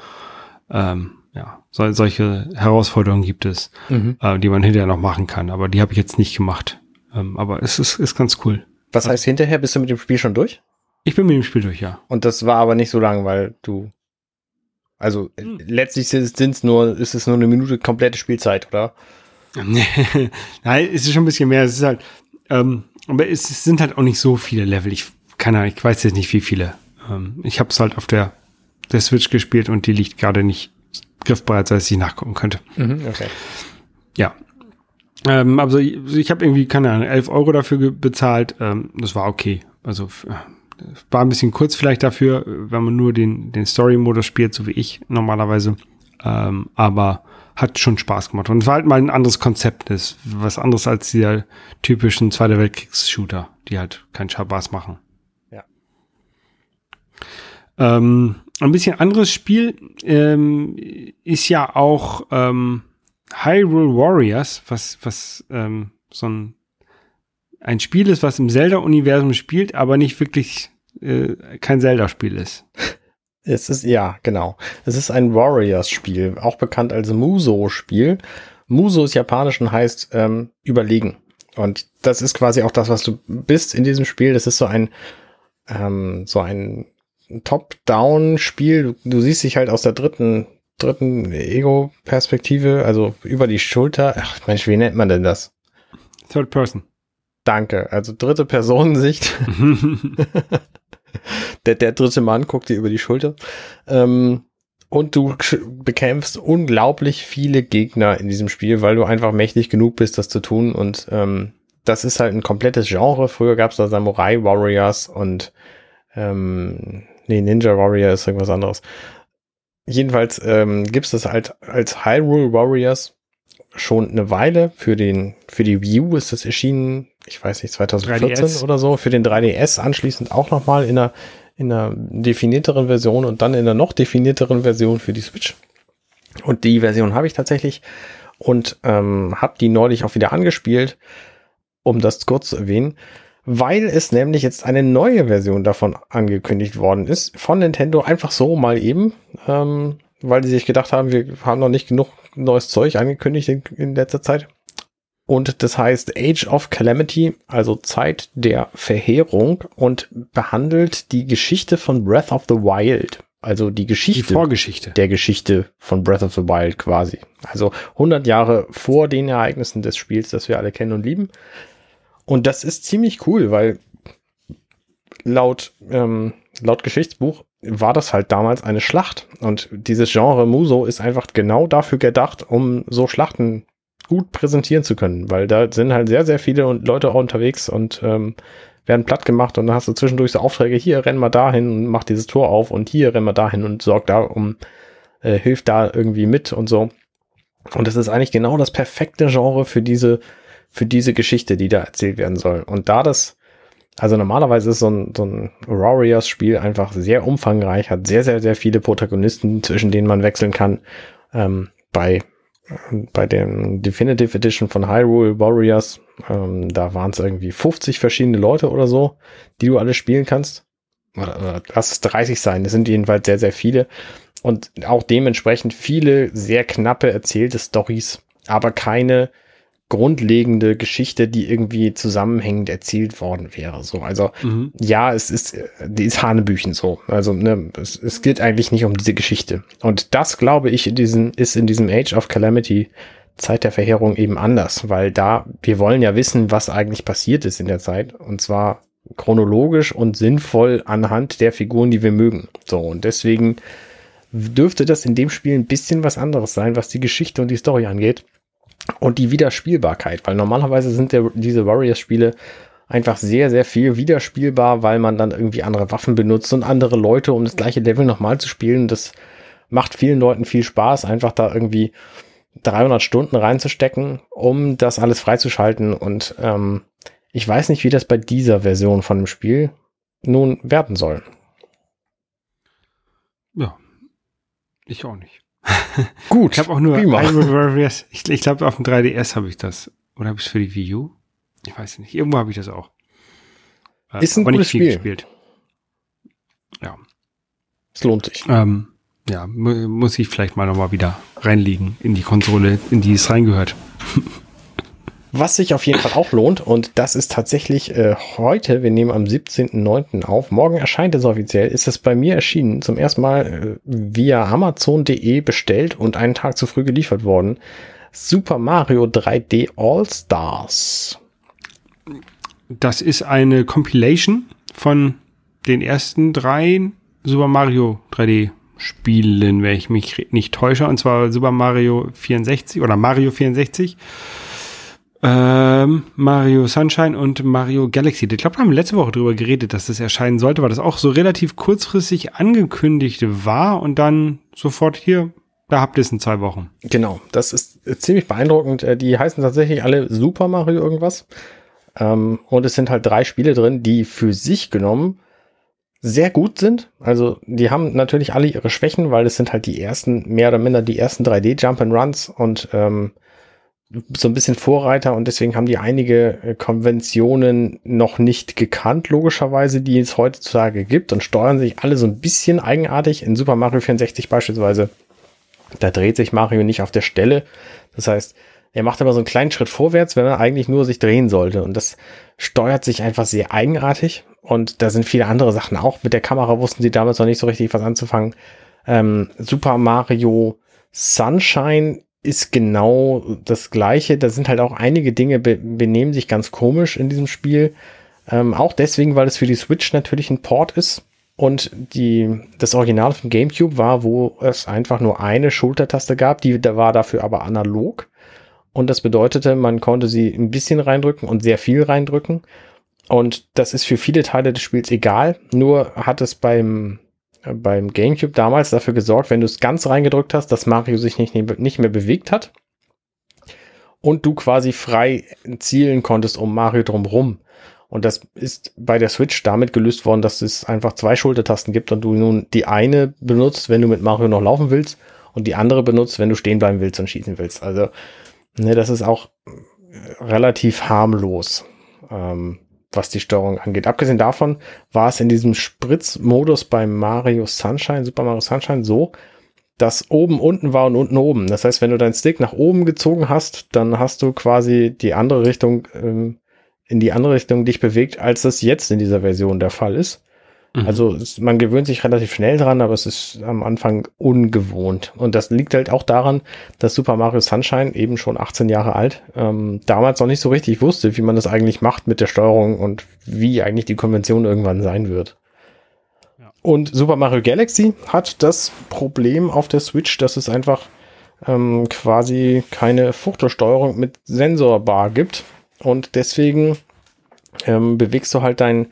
ähm, ja, so, solche Herausforderungen gibt es, mhm. äh, die man hinterher noch machen kann. Aber die habe ich jetzt nicht gemacht. Ähm, aber es ist, ist ganz cool. Was heißt hinterher? Bist du mit dem Spiel schon durch? Ich bin mit dem Spiel durch, ja. Und das war aber nicht so lang, weil du also hm. letztlich sind's nur, ist es nur eine Minute komplette Spielzeit, oder? [LAUGHS] Nein, es ist schon ein bisschen mehr. Es ist halt, ähm, aber es sind halt auch nicht so viele Level. Ich kann ja, ich weiß jetzt nicht, wie viele. Ähm, ich habe es halt auf der, der Switch gespielt und die liegt gerade nicht griffbereit, dass ich nachgucken könnte. Mhm, okay. Ja. Ähm, also ich, ich habe irgendwie, keine Ahnung, 11 Euro dafür bezahlt. Ähm, das war okay. Also war ein bisschen kurz vielleicht dafür, wenn man nur den, den Story-Modus spielt, so wie ich normalerweise. Ähm, aber hat schon Spaß gemacht. Und es war halt mal ein anderes Konzept, das ist was anderes als die typischen Zweiter Weltkriegs-Shooter, die halt keinen Spaß machen. Ja. Ähm, ein bisschen anderes Spiel ähm, ist ja auch ähm, Hyrule Warriors, was, was ähm, so ein, ein Spiel ist, was im Zelda-Universum spielt, aber nicht wirklich äh, kein Zelda-Spiel ist. [LAUGHS] Es ist, ja, genau. Es ist ein Warriors-Spiel, auch bekannt als Muso-Spiel. Muso ist japanisch und heißt ähm, überlegen. Und das ist quasi auch das, was du bist in diesem Spiel. Das ist so ein, ähm, so ein Top-Down-Spiel. Du, du siehst dich halt aus der dritten, dritten Ego-Perspektive, also über die Schulter. Ach, Mensch, wie nennt man denn das? Third Person. Danke. Also dritte Personensicht. [LAUGHS] der, der dritte Mann guckt dir über die Schulter. Ähm, und du bekämpfst unglaublich viele Gegner in diesem Spiel, weil du einfach mächtig genug bist, das zu tun. Und ähm, das ist halt ein komplettes Genre. Früher gab es da Samurai Warriors und ähm, nee, Ninja Warrior ist irgendwas anderes. Jedenfalls ähm, gibt es das halt als Hyrule Warriors schon eine Weile. Für den, für die Wii U ist das erschienen, ich weiß nicht, 2014 3DS. oder so. Für den 3DS anschließend auch nochmal in einer, in einer definierteren Version und dann in einer noch definierteren Version für die Switch. Und die Version habe ich tatsächlich und ähm, habe die neulich auch wieder angespielt, um das kurz zu erwähnen, weil es nämlich jetzt eine neue Version davon angekündigt worden ist von Nintendo einfach so mal eben, ähm, weil die sich gedacht haben, wir haben noch nicht genug neues Zeug angekündigt in, in letzter Zeit. Und das heißt Age of Calamity, also Zeit der Verheerung und behandelt die Geschichte von Breath of the Wild. Also die Geschichte. Die Vorgeschichte. Der Geschichte von Breath of the Wild quasi. Also 100 Jahre vor den Ereignissen des Spiels, das wir alle kennen und lieben. Und das ist ziemlich cool, weil laut, ähm, laut Geschichtsbuch war das halt damals eine Schlacht. Und dieses Genre Muso ist einfach genau dafür gedacht, um so Schlachten gut präsentieren zu können, weil da sind halt sehr, sehr viele Leute auch unterwegs und ähm, werden platt gemacht und dann hast du zwischendurch so Aufträge, hier renn mal dahin und mach dieses Tor auf und hier renn mal dahin und sorg da um, äh, hilft da irgendwie mit und so. Und das ist eigentlich genau das perfekte Genre für diese, für diese Geschichte, die da erzählt werden soll. Und da das also normalerweise ist so ein, so ein Warriors-Spiel einfach sehr umfangreich, hat sehr, sehr, sehr viele Protagonisten, zwischen denen man wechseln kann. Ähm, bei, bei dem Definitive Edition von Hyrule Warriors, ähm, da waren es irgendwie 50 verschiedene Leute oder so, die du alle spielen kannst. Lass es 30 sein, das sind jedenfalls sehr, sehr viele. Und auch dementsprechend viele sehr knappe erzählte Stories, aber keine grundlegende Geschichte, die irgendwie zusammenhängend erzählt worden wäre. So, also mhm. ja, es ist, die ist Hanebüchen so. Also ne, es, es geht eigentlich nicht um diese Geschichte. Und das, glaube ich, in diesem, ist in diesem Age of Calamity Zeit der Verheerung eben anders, weil da, wir wollen ja wissen, was eigentlich passiert ist in der Zeit. Und zwar chronologisch und sinnvoll anhand der Figuren, die wir mögen. So, und deswegen dürfte das in dem Spiel ein bisschen was anderes sein, was die Geschichte und die Story angeht und die Wiederspielbarkeit, weil normalerweise sind der, diese Warriors-Spiele einfach sehr, sehr viel wiederspielbar, weil man dann irgendwie andere Waffen benutzt und andere Leute, um das gleiche Level nochmal zu spielen. Das macht vielen Leuten viel Spaß, einfach da irgendwie 300 Stunden reinzustecken, um das alles freizuschalten. Und ähm, ich weiß nicht, wie das bei dieser Version von dem Spiel nun werden soll. Ja, ich auch nicht. [LAUGHS] Gut. Ich habe auch nur Warriors. Ich, ich glaube, auf dem 3DS habe ich das. Oder habe ich es für die Wii U? Ich weiß nicht. Irgendwo habe ich das auch. Äh, Ist ein aber gutes Spiel. Gespielt. Ja. Es lohnt sich. Ähm, ja, muss ich vielleicht mal nochmal wieder reinlegen in die Konsole, in die es reingehört. [LAUGHS] Was sich auf jeden Fall auch lohnt, und das ist tatsächlich äh, heute, wir nehmen am 17.09. auf, morgen erscheint es offiziell, ist es bei mir erschienen, zum ersten Mal äh, via Amazon.de bestellt und einen Tag zu früh geliefert worden. Super Mario 3D All Stars. Das ist eine Compilation von den ersten drei Super Mario 3D Spielen, wenn ich mich nicht täusche, und zwar Super Mario 64 oder Mario 64, ähm, Mario Sunshine und Mario Galaxy. Ich glaube, wir haben letzte Woche darüber geredet, dass das erscheinen sollte, weil das auch so relativ kurzfristig angekündigt war und dann sofort hier, da habt ihr es in zwei Wochen. Genau, das ist ziemlich beeindruckend. Äh, die heißen tatsächlich alle Super Mario irgendwas. Ähm, und es sind halt drei Spiele drin, die für sich genommen sehr gut sind. Also die haben natürlich alle ihre Schwächen, weil es sind halt die ersten, mehr oder minder die ersten 3D Jump and Runs und ähm, so ein bisschen Vorreiter und deswegen haben die einige äh, Konventionen noch nicht gekannt, logischerweise, die es heutzutage gibt und steuern sich alle so ein bisschen eigenartig. In Super Mario 64 beispielsweise, da dreht sich Mario nicht auf der Stelle. Das heißt, er macht aber so einen kleinen Schritt vorwärts, wenn er eigentlich nur sich drehen sollte. Und das steuert sich einfach sehr eigenartig. Und da sind viele andere Sachen auch. Mit der Kamera wussten sie damals noch nicht so richtig was anzufangen. Ähm, Super Mario Sunshine ist genau das gleiche. Da sind halt auch einige Dinge be benehmen sich ganz komisch in diesem Spiel. Ähm, auch deswegen, weil es für die Switch natürlich ein Port ist. Und die, das Original von GameCube war, wo es einfach nur eine Schultertaste gab, die da war dafür aber analog. Und das bedeutete, man konnte sie ein bisschen reindrücken und sehr viel reindrücken. Und das ist für viele Teile des Spiels egal. Nur hat es beim, beim GameCube damals dafür gesorgt, wenn du es ganz reingedrückt hast, dass Mario sich nicht, nicht mehr bewegt hat. Und du quasi frei zielen konntest um Mario drumherum. Und das ist bei der Switch damit gelöst worden, dass es einfach zwei Schultertasten gibt und du nun die eine benutzt, wenn du mit Mario noch laufen willst und die andere benutzt, wenn du stehen bleiben willst und schießen willst. Also Ne, das ist auch relativ harmlos, ähm, was die Steuerung angeht. Abgesehen davon war es in diesem Spritzmodus beim Mario Sunshine, Super Mario Sunshine so, dass oben unten war und unten oben. Das heißt, wenn du deinen Stick nach oben gezogen hast, dann hast du quasi die andere Richtung, ähm, in die andere Richtung dich bewegt, als das jetzt in dieser Version der Fall ist. Mhm. Also es, man gewöhnt sich relativ schnell dran, aber es ist am Anfang ungewohnt. Und das liegt halt auch daran, dass Super Mario Sunshine eben schon 18 Jahre alt, ähm, damals noch nicht so richtig wusste, wie man das eigentlich macht mit der Steuerung und wie eigentlich die Konvention irgendwann sein wird. Und Super Mario Galaxy hat das Problem auf der Switch, dass es einfach ähm, quasi keine Fuchtelsteuerung mit Sensorbar gibt. Und deswegen ähm, bewegst du halt dein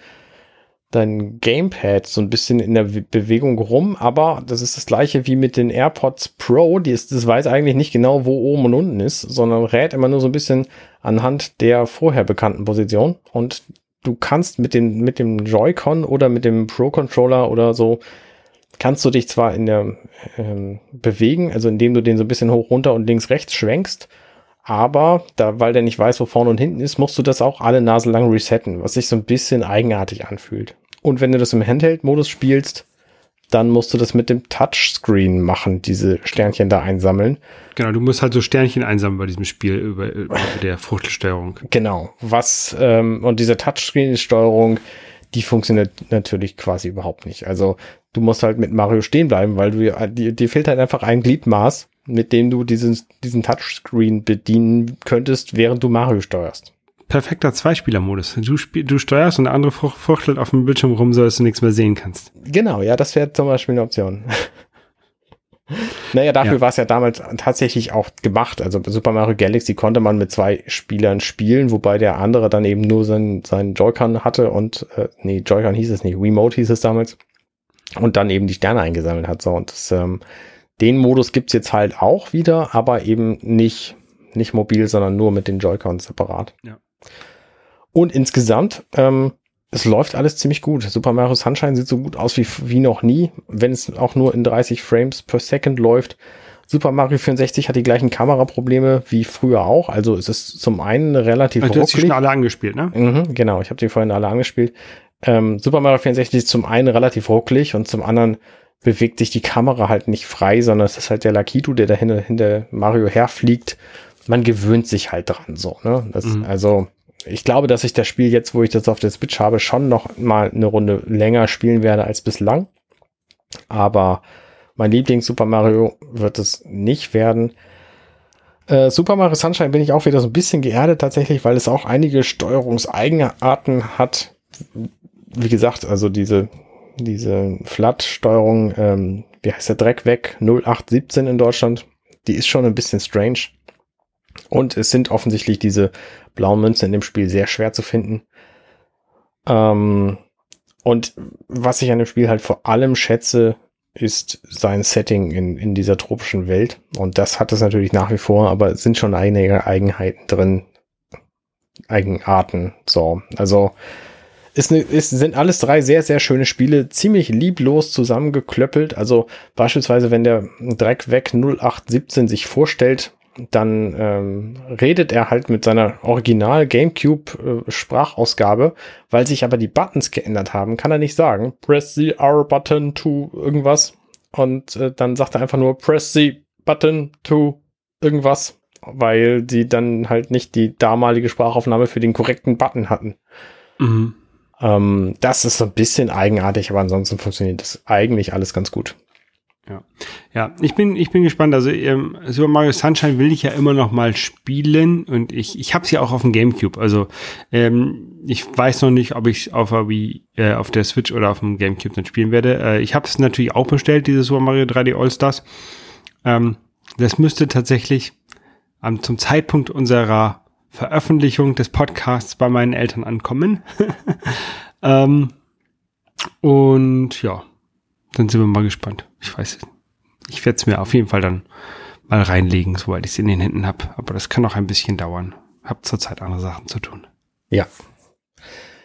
dein Gamepad so ein bisschen in der Bewegung rum, aber das ist das gleiche wie mit den AirPods Pro, die ist, das weiß eigentlich nicht genau, wo oben und unten ist, sondern rät immer nur so ein bisschen anhand der vorher bekannten Position und du kannst mit dem, mit dem Joy-Con oder mit dem Pro-Controller oder so kannst du dich zwar in der ähm, bewegen, also indem du den so ein bisschen hoch, runter und links, rechts schwenkst, aber da, weil der nicht weiß, wo vorne und hinten ist, musst du das auch alle Nase lang resetten, was sich so ein bisschen eigenartig anfühlt. Und wenn du das im Handheld-Modus spielst, dann musst du das mit dem Touchscreen machen, diese Sternchen da einsammeln. Genau, du musst halt so Sternchen einsammeln bei diesem Spiel über, über der Fruchtelsteuerung. Genau, was ähm, und diese Touchscreen-Steuerung, die funktioniert natürlich quasi überhaupt nicht. Also du musst halt mit Mario stehen bleiben, weil du dir, dir fehlt halt einfach ein Gliedmaß mit dem du diesen, diesen Touchscreen bedienen könntest, während du Mario steuerst. Perfekter Zweispieler-Modus. Du, du steuerst und der andere fuchtelt auf dem Bildschirm rum, sodass du nichts mehr sehen kannst. Genau, ja, das wäre zum Beispiel eine Option. naja, dafür ja. war es ja damals tatsächlich auch gemacht. Also bei Super Mario Galaxy konnte man mit zwei Spielern spielen, wobei der andere dann eben nur seinen, seinen Joy-Con hatte und, äh, nee, Joy-Con hieß es nicht, Remote hieß es damals. Und dann eben die Sterne eingesammelt hat. So, und das, ähm, den Modus gibt's jetzt halt auch wieder, aber eben nicht, nicht mobil, sondern nur mit den Joy-Cons separat. Ja. Und insgesamt, ähm, es läuft alles ziemlich gut. Super Mario Sunshine sieht so gut aus wie, wie noch nie, wenn es auch nur in 30 Frames per Second läuft. Super Mario 64 hat die gleichen Kameraprobleme wie früher auch. Also es ist zum einen relativ also, Du hast die schon alle angespielt, ne? Mhm, genau, ich habe die vorhin alle angespielt. Ähm, Super Mario 64 ist zum einen relativ rucklig und zum anderen bewegt sich die Kamera halt nicht frei, sondern es ist halt der Lakitu, der da hinter, Mario herfliegt. Man gewöhnt sich halt dran so. Ne? Das, mhm. Also ich glaube, dass ich das Spiel jetzt, wo ich das auf der Switch habe, schon noch mal eine Runde länger spielen werde als bislang. Aber mein Lieblings Super Mario wird es nicht werden. Äh, Super Mario Sunshine bin ich auch wieder so ein bisschen geerdet tatsächlich, weil es auch einige Steuerungseigenarten hat. Wie gesagt, also diese, diese Flat-Steuerung, ähm, wie heißt der Dreck weg, 0817 in Deutschland, die ist schon ein bisschen strange. Und es sind offensichtlich diese blauen Münzen in dem Spiel sehr schwer zu finden. Ähm, und was ich an dem Spiel halt vor allem schätze, ist sein Setting in, in dieser tropischen Welt. Und das hat es natürlich nach wie vor, aber es sind schon einige Eigenheiten drin. Eigenarten. So, also ist, ne, ist, sind alles drei sehr, sehr schöne Spiele, ziemlich lieblos zusammengeklöppelt. Also beispielsweise, wenn der Dreck weg 0817 sich vorstellt, dann ähm, redet er halt mit seiner Original GameCube äh, Sprachausgabe, weil sich aber die Buttons geändert haben, kann er nicht sagen, press the R button to irgendwas und äh, dann sagt er einfach nur press the button to irgendwas, weil die dann halt nicht die damalige Sprachaufnahme für den korrekten Button hatten. Mhm. Ähm, das ist so ein bisschen eigenartig, aber ansonsten funktioniert das eigentlich alles ganz gut. Ja, ja, ich bin, ich bin gespannt. Also ähm, Super Mario Sunshine will ich ja immer noch mal spielen und ich, ich habe es ja auch auf dem GameCube. Also ähm, ich weiß noch nicht, ob ich auf der äh, auf der Switch oder auf dem GameCube dann spielen werde. Äh, ich habe es natürlich auch bestellt, dieses Super Mario 3D All Stars. Ähm, das müsste tatsächlich ähm, zum Zeitpunkt unserer Veröffentlichung des Podcasts bei meinen Eltern ankommen. [LAUGHS] ähm, und ja, dann sind wir mal gespannt. Ich weiß. Ich werde es mir auf jeden Fall dann mal reinlegen, sobald ich es in den Händen habe. Aber das kann noch ein bisschen dauern. Hab zurzeit andere Sachen zu tun. Ja.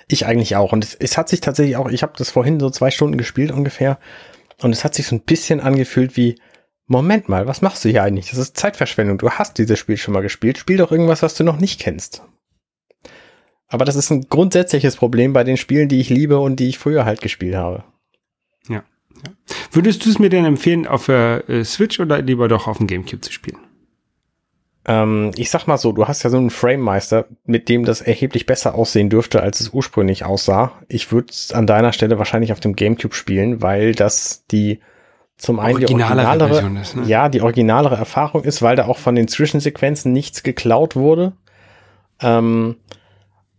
Ich eigentlich auch. Und es, es hat sich tatsächlich auch, ich habe das vorhin so zwei Stunden gespielt ungefähr. Und es hat sich so ein bisschen angefühlt wie, Moment mal, was machst du hier eigentlich? Das ist Zeitverschwendung. Du hast dieses Spiel schon mal gespielt. Spiel doch irgendwas, was du noch nicht kennst. Aber das ist ein grundsätzliches Problem bei den Spielen, die ich liebe und die ich früher halt gespielt habe. Ja. Ja. Würdest du es mir denn empfehlen, auf der äh, Switch oder lieber doch auf dem GameCube zu spielen? Ähm, ich sag mal so, du hast ja so einen Frame-Meister, mit dem das erheblich besser aussehen dürfte, als es ursprünglich aussah. Ich würde es an deiner Stelle wahrscheinlich auf dem GameCube spielen, weil das die zum einen die originalere, ist, ne? ja, die originalere Erfahrung ist, weil da auch von den Zwischensequenzen nichts geklaut wurde. Ähm,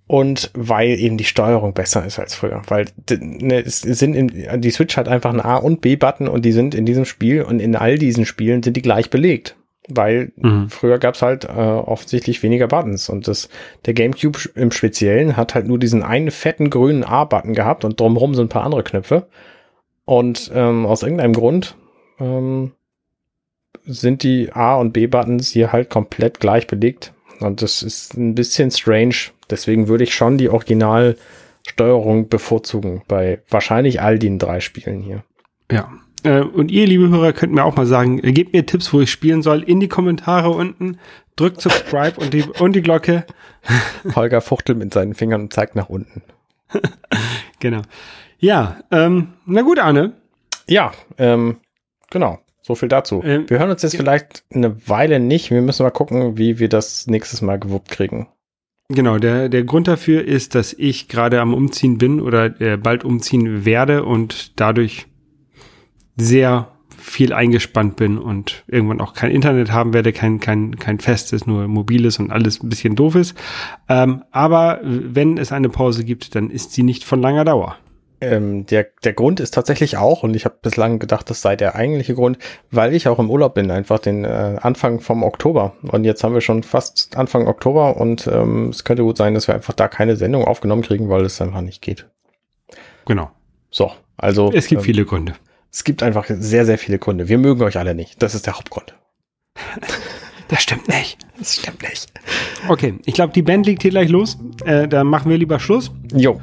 und weil eben die Steuerung besser ist als früher. Weil ne, es sind in, die Switch hat einfach einen A- und B-Button und die sind in diesem Spiel und in all diesen Spielen sind die gleich belegt. Weil mhm. früher gab es halt äh, offensichtlich weniger Buttons und das, der GameCube im Speziellen hat halt nur diesen einen fetten grünen A-Button gehabt und drumherum sind ein paar andere Knöpfe. Und ähm, aus irgendeinem Grund ähm, sind die A- und B-Buttons hier halt komplett gleich belegt. Und das ist ein bisschen strange, Deswegen würde ich schon die Originalsteuerung bevorzugen bei wahrscheinlich all den drei Spielen hier. Ja. Äh, und ihr, liebe Hörer, könnt mir auch mal sagen, äh, gebt mir Tipps, wo ich spielen soll, in die Kommentare unten. Drückt Subscribe und, die, und die Glocke. [LAUGHS] Holger fuchtelt mit seinen Fingern und zeigt nach unten. [LAUGHS] genau. Ja, ähm, na gut, Arne. Ja, ähm, genau. So viel dazu. Ähm, wir hören uns jetzt vielleicht eine Weile nicht. Wir müssen mal gucken, wie wir das nächstes Mal gewuppt kriegen. Genau, der, der Grund dafür ist, dass ich gerade am Umziehen bin oder äh, bald umziehen werde und dadurch sehr viel eingespannt bin und irgendwann auch kein Internet haben werde, kein, kein, kein festes, nur mobiles und alles ein bisschen doof ist. Ähm, aber wenn es eine Pause gibt, dann ist sie nicht von langer Dauer. Ähm, der, der Grund ist tatsächlich auch, und ich habe bislang gedacht, das sei der eigentliche Grund, weil ich auch im Urlaub bin, einfach den äh, Anfang vom Oktober. Und jetzt haben wir schon fast Anfang Oktober und ähm, es könnte gut sein, dass wir einfach da keine Sendung aufgenommen kriegen, weil es einfach nicht geht. Genau. So, also. Es gibt ähm, viele Gründe. Es gibt einfach sehr, sehr viele Gründe. Wir mögen euch alle nicht. Das ist der Hauptgrund. [LAUGHS] Das stimmt nicht. Das stimmt nicht. Okay, ich glaube, die Band liegt hier gleich los. Äh, da machen wir lieber Schluss. Jo.